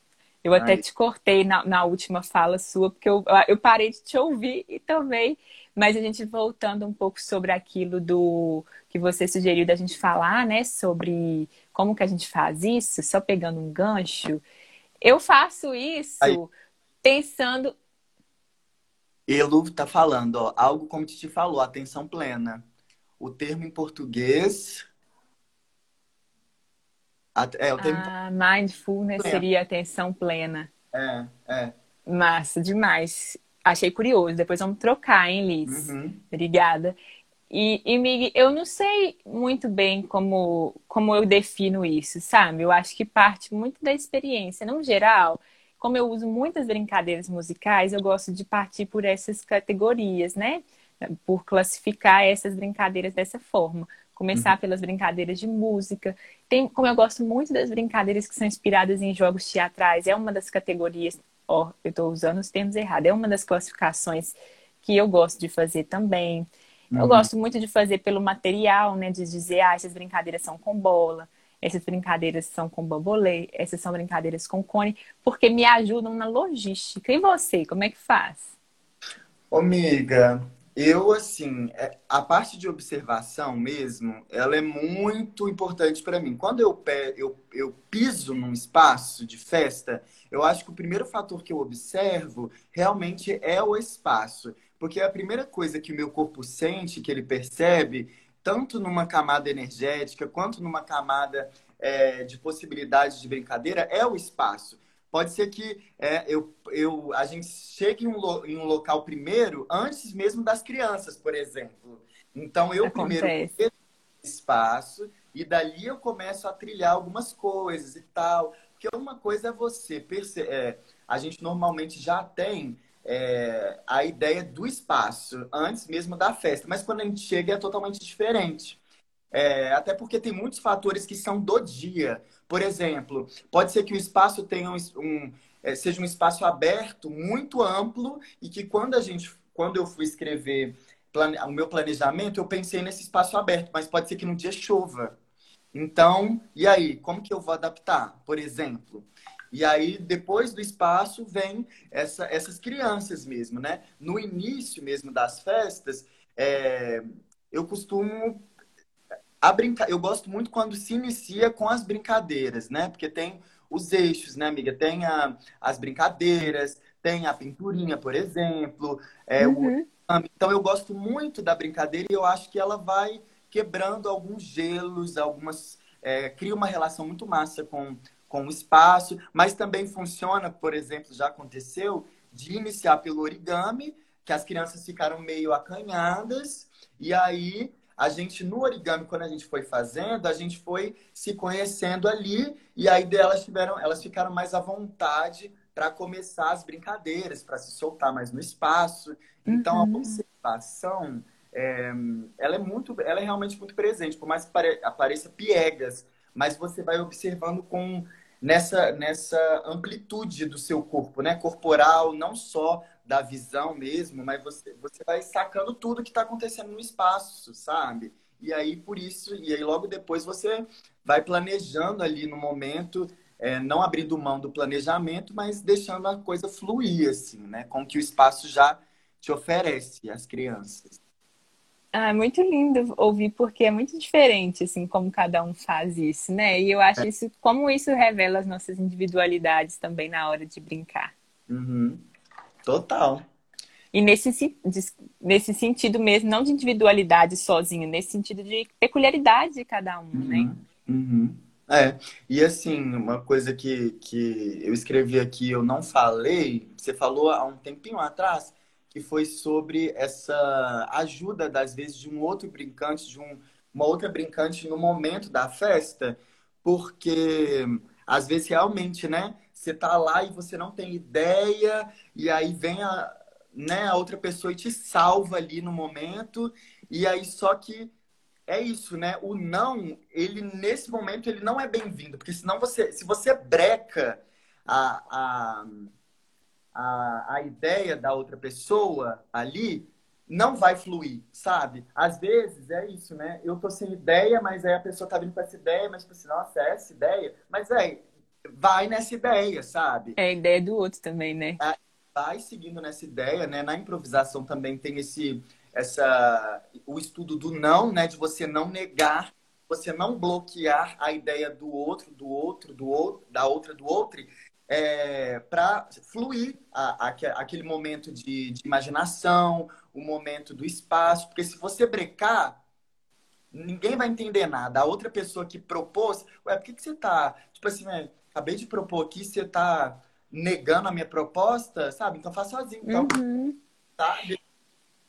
Eu Ai. até te cortei na, na, última fala sua, porque eu, eu parei de te ouvir e também. Mas a gente voltando um pouco sobre aquilo do que você sugeriu da gente falar, né? Sobre como que a gente faz isso, só pegando um gancho. Eu faço isso Aí. pensando. Elu tá falando, ó, algo como te falou, atenção plena. O termo em português é, o termo... Ah, mindfulness plena. seria atenção plena. É, é. Massa, demais. Achei curioso. Depois vamos trocar, hein, Liz? Uhum. Obrigada. E, e Mig, eu não sei muito bem como, como eu defino isso, sabe? Eu acho que parte muito da experiência. No geral, como eu uso muitas brincadeiras musicais, eu gosto de partir por essas categorias, né? Por classificar essas brincadeiras dessa forma. Começar uhum. pelas brincadeiras de música. Tem, como eu gosto muito das brincadeiras que são inspiradas em jogos teatrais, é uma das categorias. Ó, eu estou usando os termos errados. É uma das classificações que eu gosto de fazer também. Uhum. Eu gosto muito de fazer pelo material, né? De dizer, ah, essas brincadeiras são com bola, essas brincadeiras são com bambolê, essas são brincadeiras com cone, porque me ajudam na logística. E você, como é que faz? Amiga, eu, assim, é, a parte de observação mesmo, ela é muito importante para mim. Quando eu, eu, eu piso num espaço de festa, eu acho que o primeiro fator que eu observo realmente é o espaço. Porque a primeira coisa que o meu corpo sente, que ele percebe, tanto numa camada energética quanto numa camada é, de possibilidade de brincadeira, é o espaço. Pode ser que é, eu, eu, a gente chegue em um, em um local primeiro, antes mesmo das crianças, por exemplo. Então, eu Acontece. primeiro espaço e dali eu começo a trilhar algumas coisas e tal. Porque uma coisa é você perceber. É, a gente normalmente já tem é, a ideia do espaço antes mesmo da festa, mas quando a gente chega é totalmente diferente. É, até porque tem muitos fatores que são do dia. Por exemplo, pode ser que o espaço tenha um, um é, seja um espaço aberto, muito amplo, e que quando a gente, quando eu fui escrever plane, o meu planejamento, eu pensei nesse espaço aberto, mas pode ser que no dia chova. Então, e aí, como que eu vou adaptar? Por exemplo, e aí, depois do espaço, vem essa, essas crianças mesmo, né? No início mesmo das festas, é, eu costumo a brinca... Eu gosto muito quando se inicia com as brincadeiras, né? Porque tem os eixos, né, amiga? Tem a... as brincadeiras, tem a pinturinha, por exemplo. É, uhum. o... Então eu gosto muito da brincadeira e eu acho que ela vai quebrando alguns gelos, algumas. É, cria uma relação muito massa com, com o espaço, mas também funciona, por exemplo, já aconteceu, de iniciar pelo origami, que as crianças ficaram meio acanhadas, e aí a gente no origami quando a gente foi fazendo, a gente foi se conhecendo ali e aí delas tiveram, elas ficaram mais à vontade para começar as brincadeiras, para se soltar mais no espaço. Então uhum. a observação é, ela é muito, ela é realmente muito presente, por mais que apareça piegas, mas você vai observando com nessa nessa amplitude do seu corpo, né, corporal, não só da visão mesmo, mas você, você vai sacando tudo que está acontecendo no espaço, sabe? E aí, por isso, e aí logo depois você vai planejando ali no momento, é, não abrindo mão do planejamento, mas deixando a coisa fluir, assim, né? Com que o espaço já te oferece às crianças. Ah, muito lindo ouvir, porque é muito diferente, assim, como cada um faz isso, né? E eu acho é. isso, como isso revela as nossas individualidades também na hora de brincar. Uhum. Total. E nesse, nesse sentido mesmo, não de individualidade sozinho, nesse sentido de peculiaridade de cada um, uhum, né? Uhum. É, e assim, uma coisa que, que eu escrevi aqui, eu não falei, você falou há um tempinho atrás, que foi sobre essa ajuda, das vezes, de um outro brincante, de um, uma outra brincante no momento da festa, porque às vezes realmente, né? Você tá lá e você não tem ideia, e aí vem a, né, a outra pessoa e te salva ali no momento, e aí só que é isso, né? O não, ele nesse momento ele não é bem-vindo, porque senão você, se você breca a, a, a, a ideia da outra pessoa ali, não vai fluir, sabe? Às vezes é isso, né? Eu tô sem ideia, mas aí a pessoa tá vindo com essa ideia, mas tipo assim, nossa, é essa ideia? Mas é, vai nessa ideia, sabe? É a ideia do outro também, né? É, vai seguindo nessa ideia, né? Na improvisação também tem esse, essa, o estudo do não, né? De você não negar, você não bloquear a ideia do outro, do outro, do outro, da outra, do outro, é, para fluir a, a, aquele momento de, de imaginação, o momento do espaço, porque se você brecar ninguém vai entender nada. A outra pessoa que propôs, ué, por que, que você tá. Tipo assim, é, acabei de propor aqui, você tá negando a minha proposta, sabe? Então faz sozinho. Então, uhum. sabe?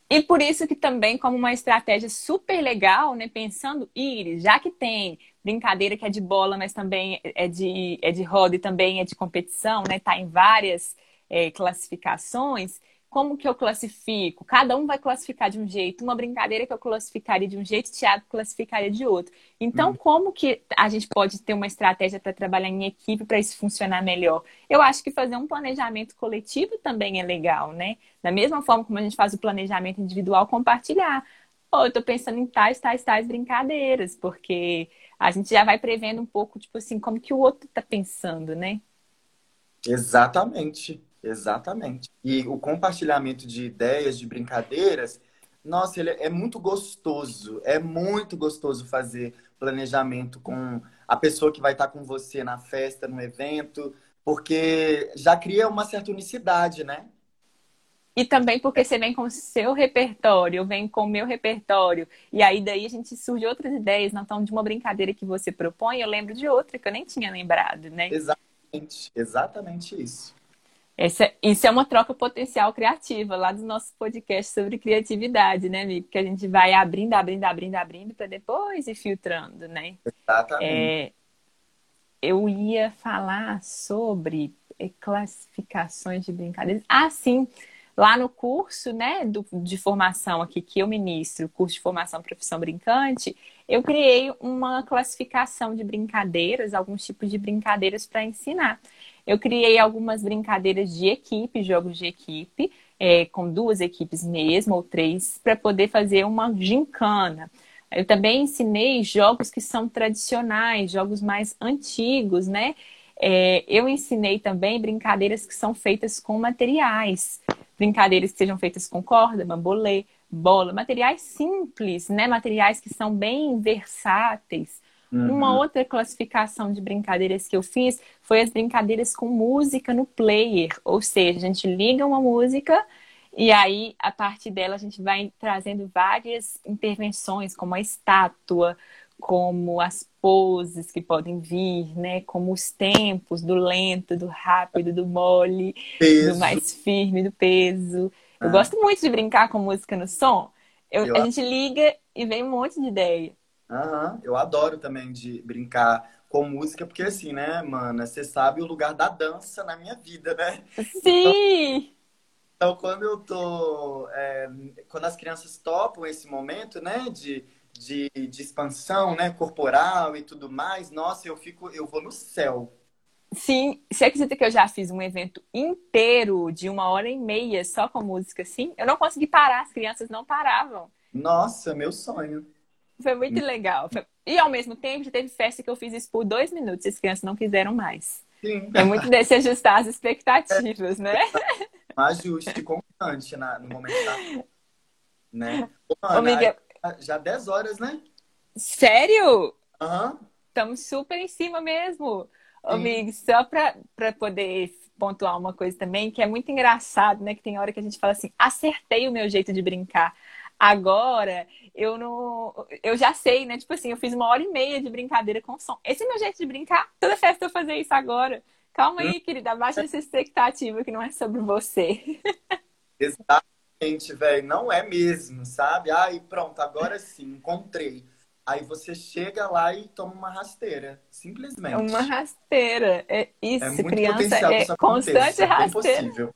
E por isso que também, como uma estratégia super legal, né? Pensando, Iris, já que tem brincadeira que é de bola, mas também é de, é de roda e também é de competição, né? Tá em várias é, classificações como que eu classifico? Cada um vai classificar de um jeito. Uma brincadeira que eu classificaria de um jeito, Thiago classificaria de outro. Então, uhum. como que a gente pode ter uma estratégia para trabalhar em equipe para isso funcionar melhor? Eu acho que fazer um planejamento coletivo também é legal, né? Da mesma forma como a gente faz o planejamento individual, compartilhar. Pô, eu estou pensando em tais, tais, tais brincadeiras, porque a gente já vai prevendo um pouco, tipo assim, como que o outro está pensando, né? Exatamente. Exatamente. E o compartilhamento de ideias, de brincadeiras, nossa, ele é muito gostoso. É muito gostoso fazer planejamento com a pessoa que vai estar com você na festa, no evento, porque já cria uma certa unicidade, né? E também porque você vem com o seu repertório, eu venho com o meu repertório. E aí daí a gente surge outras ideias. Não então de uma brincadeira que você propõe, eu lembro de outra que eu nem tinha lembrado, né? Exatamente, exatamente isso. Essa, isso é uma troca potencial criativa lá do nosso podcast sobre criatividade, né, amigo? Que a gente vai abrindo, abrindo, abrindo, abrindo para depois ir filtrando, né? Exatamente. É, eu ia falar sobre é, classificações de brincadeiras. Ah, sim. Lá no curso, né, do, de formação aqui que eu ministro, curso de formação profissão brincante, eu criei uma classificação de brincadeiras, alguns tipos de brincadeiras para ensinar. Eu criei algumas brincadeiras de equipe, jogos de equipe, é, com duas equipes mesmo, ou três, para poder fazer uma gincana. Eu também ensinei jogos que são tradicionais, jogos mais antigos, né? É, eu ensinei também brincadeiras que são feitas com materiais, brincadeiras que sejam feitas com corda, bambolê, bola, materiais simples, né? Materiais que são bem versáteis. Uhum. Uma outra classificação de brincadeiras que eu fiz foi as brincadeiras com música no player, ou seja, a gente liga uma música e aí a partir dela a gente vai trazendo várias intervenções, como a estátua, como as poses que podem vir, né? Como os tempos do lento, do rápido, do mole, peso. do mais firme, do peso. Eu ah. gosto muito de brincar com música no som. Eu, eu... A gente liga e vem um monte de ideia. Uhum. Eu adoro também de brincar com música, porque assim, né, mana, você sabe o lugar da dança na minha vida, né? Sim! Então, então quando eu tô. É, quando as crianças topam esse momento, né, de, de, de expansão, né, corporal e tudo mais, nossa, eu fico, eu vou no céu. Sim, você acredita que eu já fiz um evento inteiro de uma hora e meia só com música assim? Eu não consegui parar, as crianças não paravam. Nossa, meu sonho. Foi muito legal. E ao mesmo tempo, já teve festa que eu fiz isso por dois minutos e as crianças não quiseram mais. Sim. É muito desse ajustar as expectativas, é. né? Ajuste constante na, no momento da... Né? Ô, Miguel... Já 10 horas, né? Sério? Aham. Uhum. Estamos super em cima mesmo. Ô, Mig, só para poder pontuar uma coisa também, que é muito engraçado, né? Que tem hora que a gente fala assim, acertei o meu jeito de brincar. Agora, eu não. Eu já sei, né? Tipo assim, eu fiz uma hora e meia de brincadeira com som. Esse é meu jeito de brincar. Toda festa eu fazer isso agora. Calma aí, querida. Abaixa essa expectativa que não é sobre você. Exatamente, velho. Não é mesmo, sabe? Ai, pronto, agora sim, encontrei. Aí você chega lá e toma uma rasteira, simplesmente. Uma rasteira, é isso, é criança é constante é rasteira.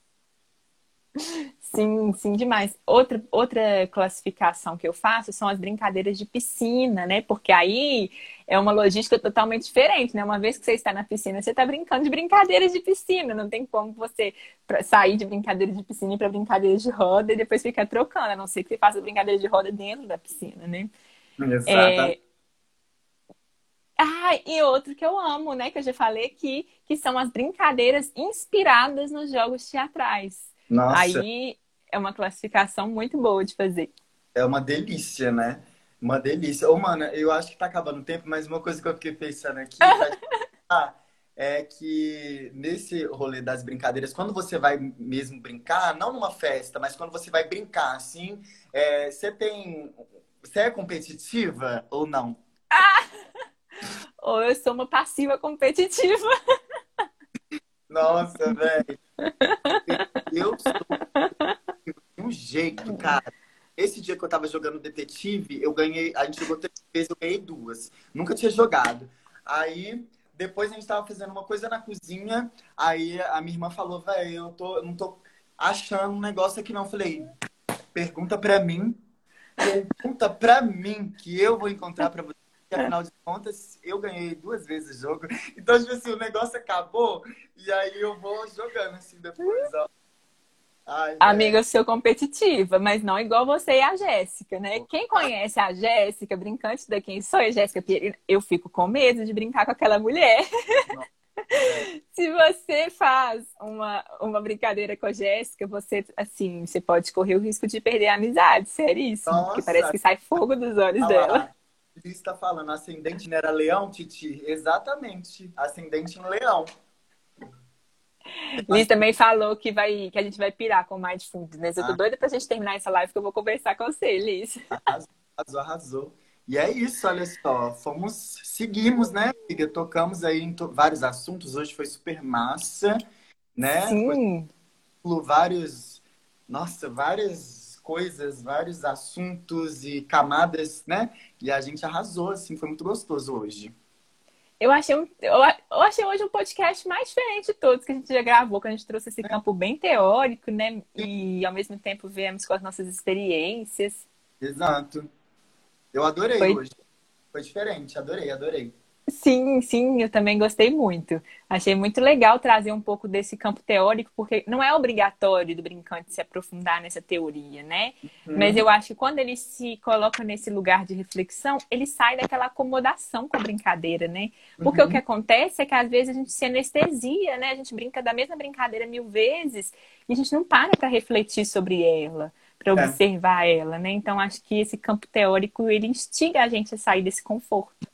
Sim, sim, demais. Outra, outra classificação que eu faço são as brincadeiras de piscina, né? Porque aí é uma logística totalmente diferente, né? Uma vez que você está na piscina, você está brincando de brincadeiras de piscina. Não tem como você sair de brincadeiras de piscina para brincadeiras de roda e depois ficar trocando, a não ser que você faça brincadeira de roda dentro da piscina, né? Exato. É... Ah, e outro que eu amo, né? Que eu já falei aqui, que são as brincadeiras inspiradas nos jogos teatrais. Nossa. Aí é uma classificação muito boa de fazer. É uma delícia, né? Uma delícia. Ô, mana, eu acho que tá acabando o tempo, mas uma coisa que eu fiquei pensando aqui pra... é que nesse rolê das brincadeiras, quando você vai mesmo brincar, não numa festa, mas quando você vai brincar, assim, é, você tem. Você é competitiva ou não? Ah! Ou eu sou uma passiva competitiva. Nossa, velho. Eu sou um jeito, cara. Esse dia que eu tava jogando detetive, eu ganhei. A gente jogou três vezes, eu ganhei duas. Nunca tinha jogado. Aí, depois a gente tava fazendo uma coisa na cozinha. Aí a minha irmã falou, velho, eu, tô, não tô achando um negócio aqui não. Eu falei, pergunta pra mim. Pergunta pra mim que eu vou encontrar pra você. Afinal de contas, eu ganhei duas vezes o jogo. Então, tipo assim, o negócio acabou e aí eu vou jogando assim depois, ó. Ai, Amiga, eu sou competitiva, mas não igual você e a Jéssica, né? Quem conhece a Jéssica, brincante da quem sou, a Jéssica eu fico com medo de brincar com aquela mulher. Se você faz uma, uma brincadeira com a Jéssica, você, assim, você pode correr o risco de perder a amizade, seríssimo. Nossa. Porque parece que sai fogo dos olhos dela. Liz está falando, ascendente não era leão, Titi? Exatamente, ascendente em leão. Liz também falou que, vai, que a gente vai pirar com Mindfulness. Eu tô ah. doida pra gente terminar essa live que eu vou conversar com você, Liz. Arrasou, arrasou. E é isso, olha só. Fomos, seguimos, né, amiga? Tocamos aí em vários assuntos. Hoje foi super massa, né? Sim. Foi vários, nossa, várias coisas, vários assuntos e camadas, né? E a gente arrasou, assim, foi muito gostoso hoje. Eu achei, um, eu, achei hoje um podcast mais diferente de todos que a gente já gravou, que a gente trouxe esse campo bem teórico, né? E ao mesmo tempo viemos com as nossas experiências. Exato. Eu adorei Foi... hoje. Foi diferente, adorei, adorei. Sim, sim, eu também gostei muito. Achei muito legal trazer um pouco desse campo teórico, porque não é obrigatório do brincante se aprofundar nessa teoria, né? Uhum. Mas eu acho que quando ele se coloca nesse lugar de reflexão, ele sai daquela acomodação com a brincadeira, né? Porque uhum. o que acontece é que às vezes a gente se anestesia, né? A gente brinca da mesma brincadeira mil vezes e a gente não para para refletir sobre ela para é. observar é. ela, né? Então acho que esse campo teórico ele instiga a gente a sair desse conforto.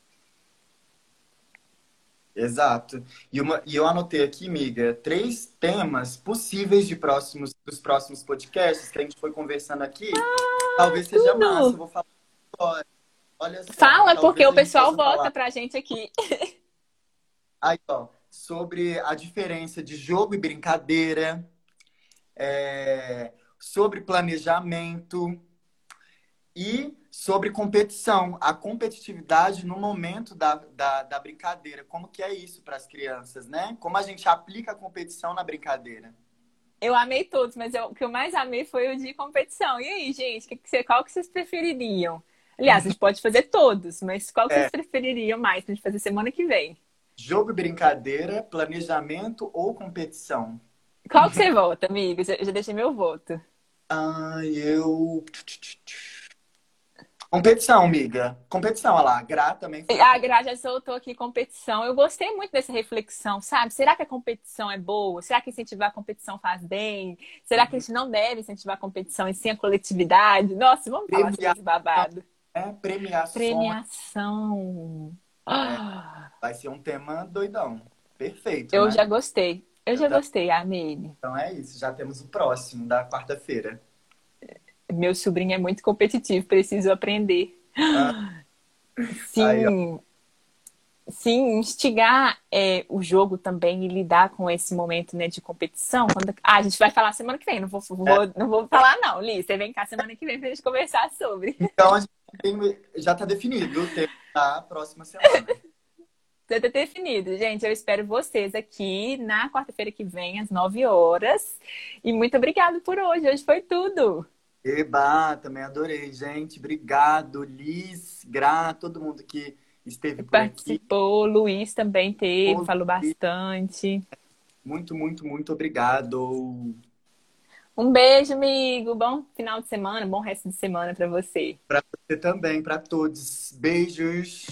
Exato. E, uma, e eu anotei aqui, miga, três temas possíveis de próximos, dos próximos podcasts que a gente foi conversando aqui. Ah, talvez seja tudo. massa. Eu vou falar agora. Olha só. Fala, porque o pessoal vota pra gente aqui. Aí, ó, sobre a diferença de jogo e brincadeira, é, sobre planejamento e sobre competição, a competitividade no momento da, da, da brincadeira. Como que é isso para as crianças, né? Como a gente aplica a competição na brincadeira. Eu amei todos, mas eu, o que eu mais amei foi o de competição. E aí, gente, que que qual que vocês prefeririam? Aliás, a gente pode fazer todos, mas qual que é. vocês prefeririam mais pra gente fazer semana que vem? Jogo e brincadeira, planejamento ou competição? Qual que você vota, amigo? Eu já deixei meu voto. Ah, eu. Competição, amiga. Competição, olha lá. A Gra também. Foi. A Gra já soltou aqui competição. Eu gostei muito dessa reflexão, sabe? Será que a competição é boa? Será que incentivar a competição faz bem? Será que a gente não deve incentivar a competição e sim a coletividade? Nossa, vamos falar sobre esse babado. É, premiação. Premiação. É, vai ser um tema doidão. Perfeito. Eu né? já gostei. Eu já gostei, Amene. Então é isso. Já temos o próximo da quarta-feira. Meu sobrinho é muito competitivo, preciso aprender. Ah. Sim. Aí, sim, instigar é, o jogo também e lidar com esse momento né, de competição. Quando... Ah, a gente vai falar semana que vem, não vou, vou é. não vou falar não, Li. Você vem cá semana que vem pra gente conversar sobre. Então, a gente tem, já está definido o tempo da próxima semana. Já está definido, gente. Eu espero vocês aqui na quarta-feira que vem, às 9 horas. E muito obrigada por hoje. Hoje foi tudo. Eba, também adorei, gente. Obrigado, Liz, Gra, todo mundo que esteve por Participou, aqui. Luiz também teve, falou bastante. Muito, muito, muito obrigado. Um beijo, amigo. Bom final de semana, bom resto de semana para você. Para você também, para todos. Beijos.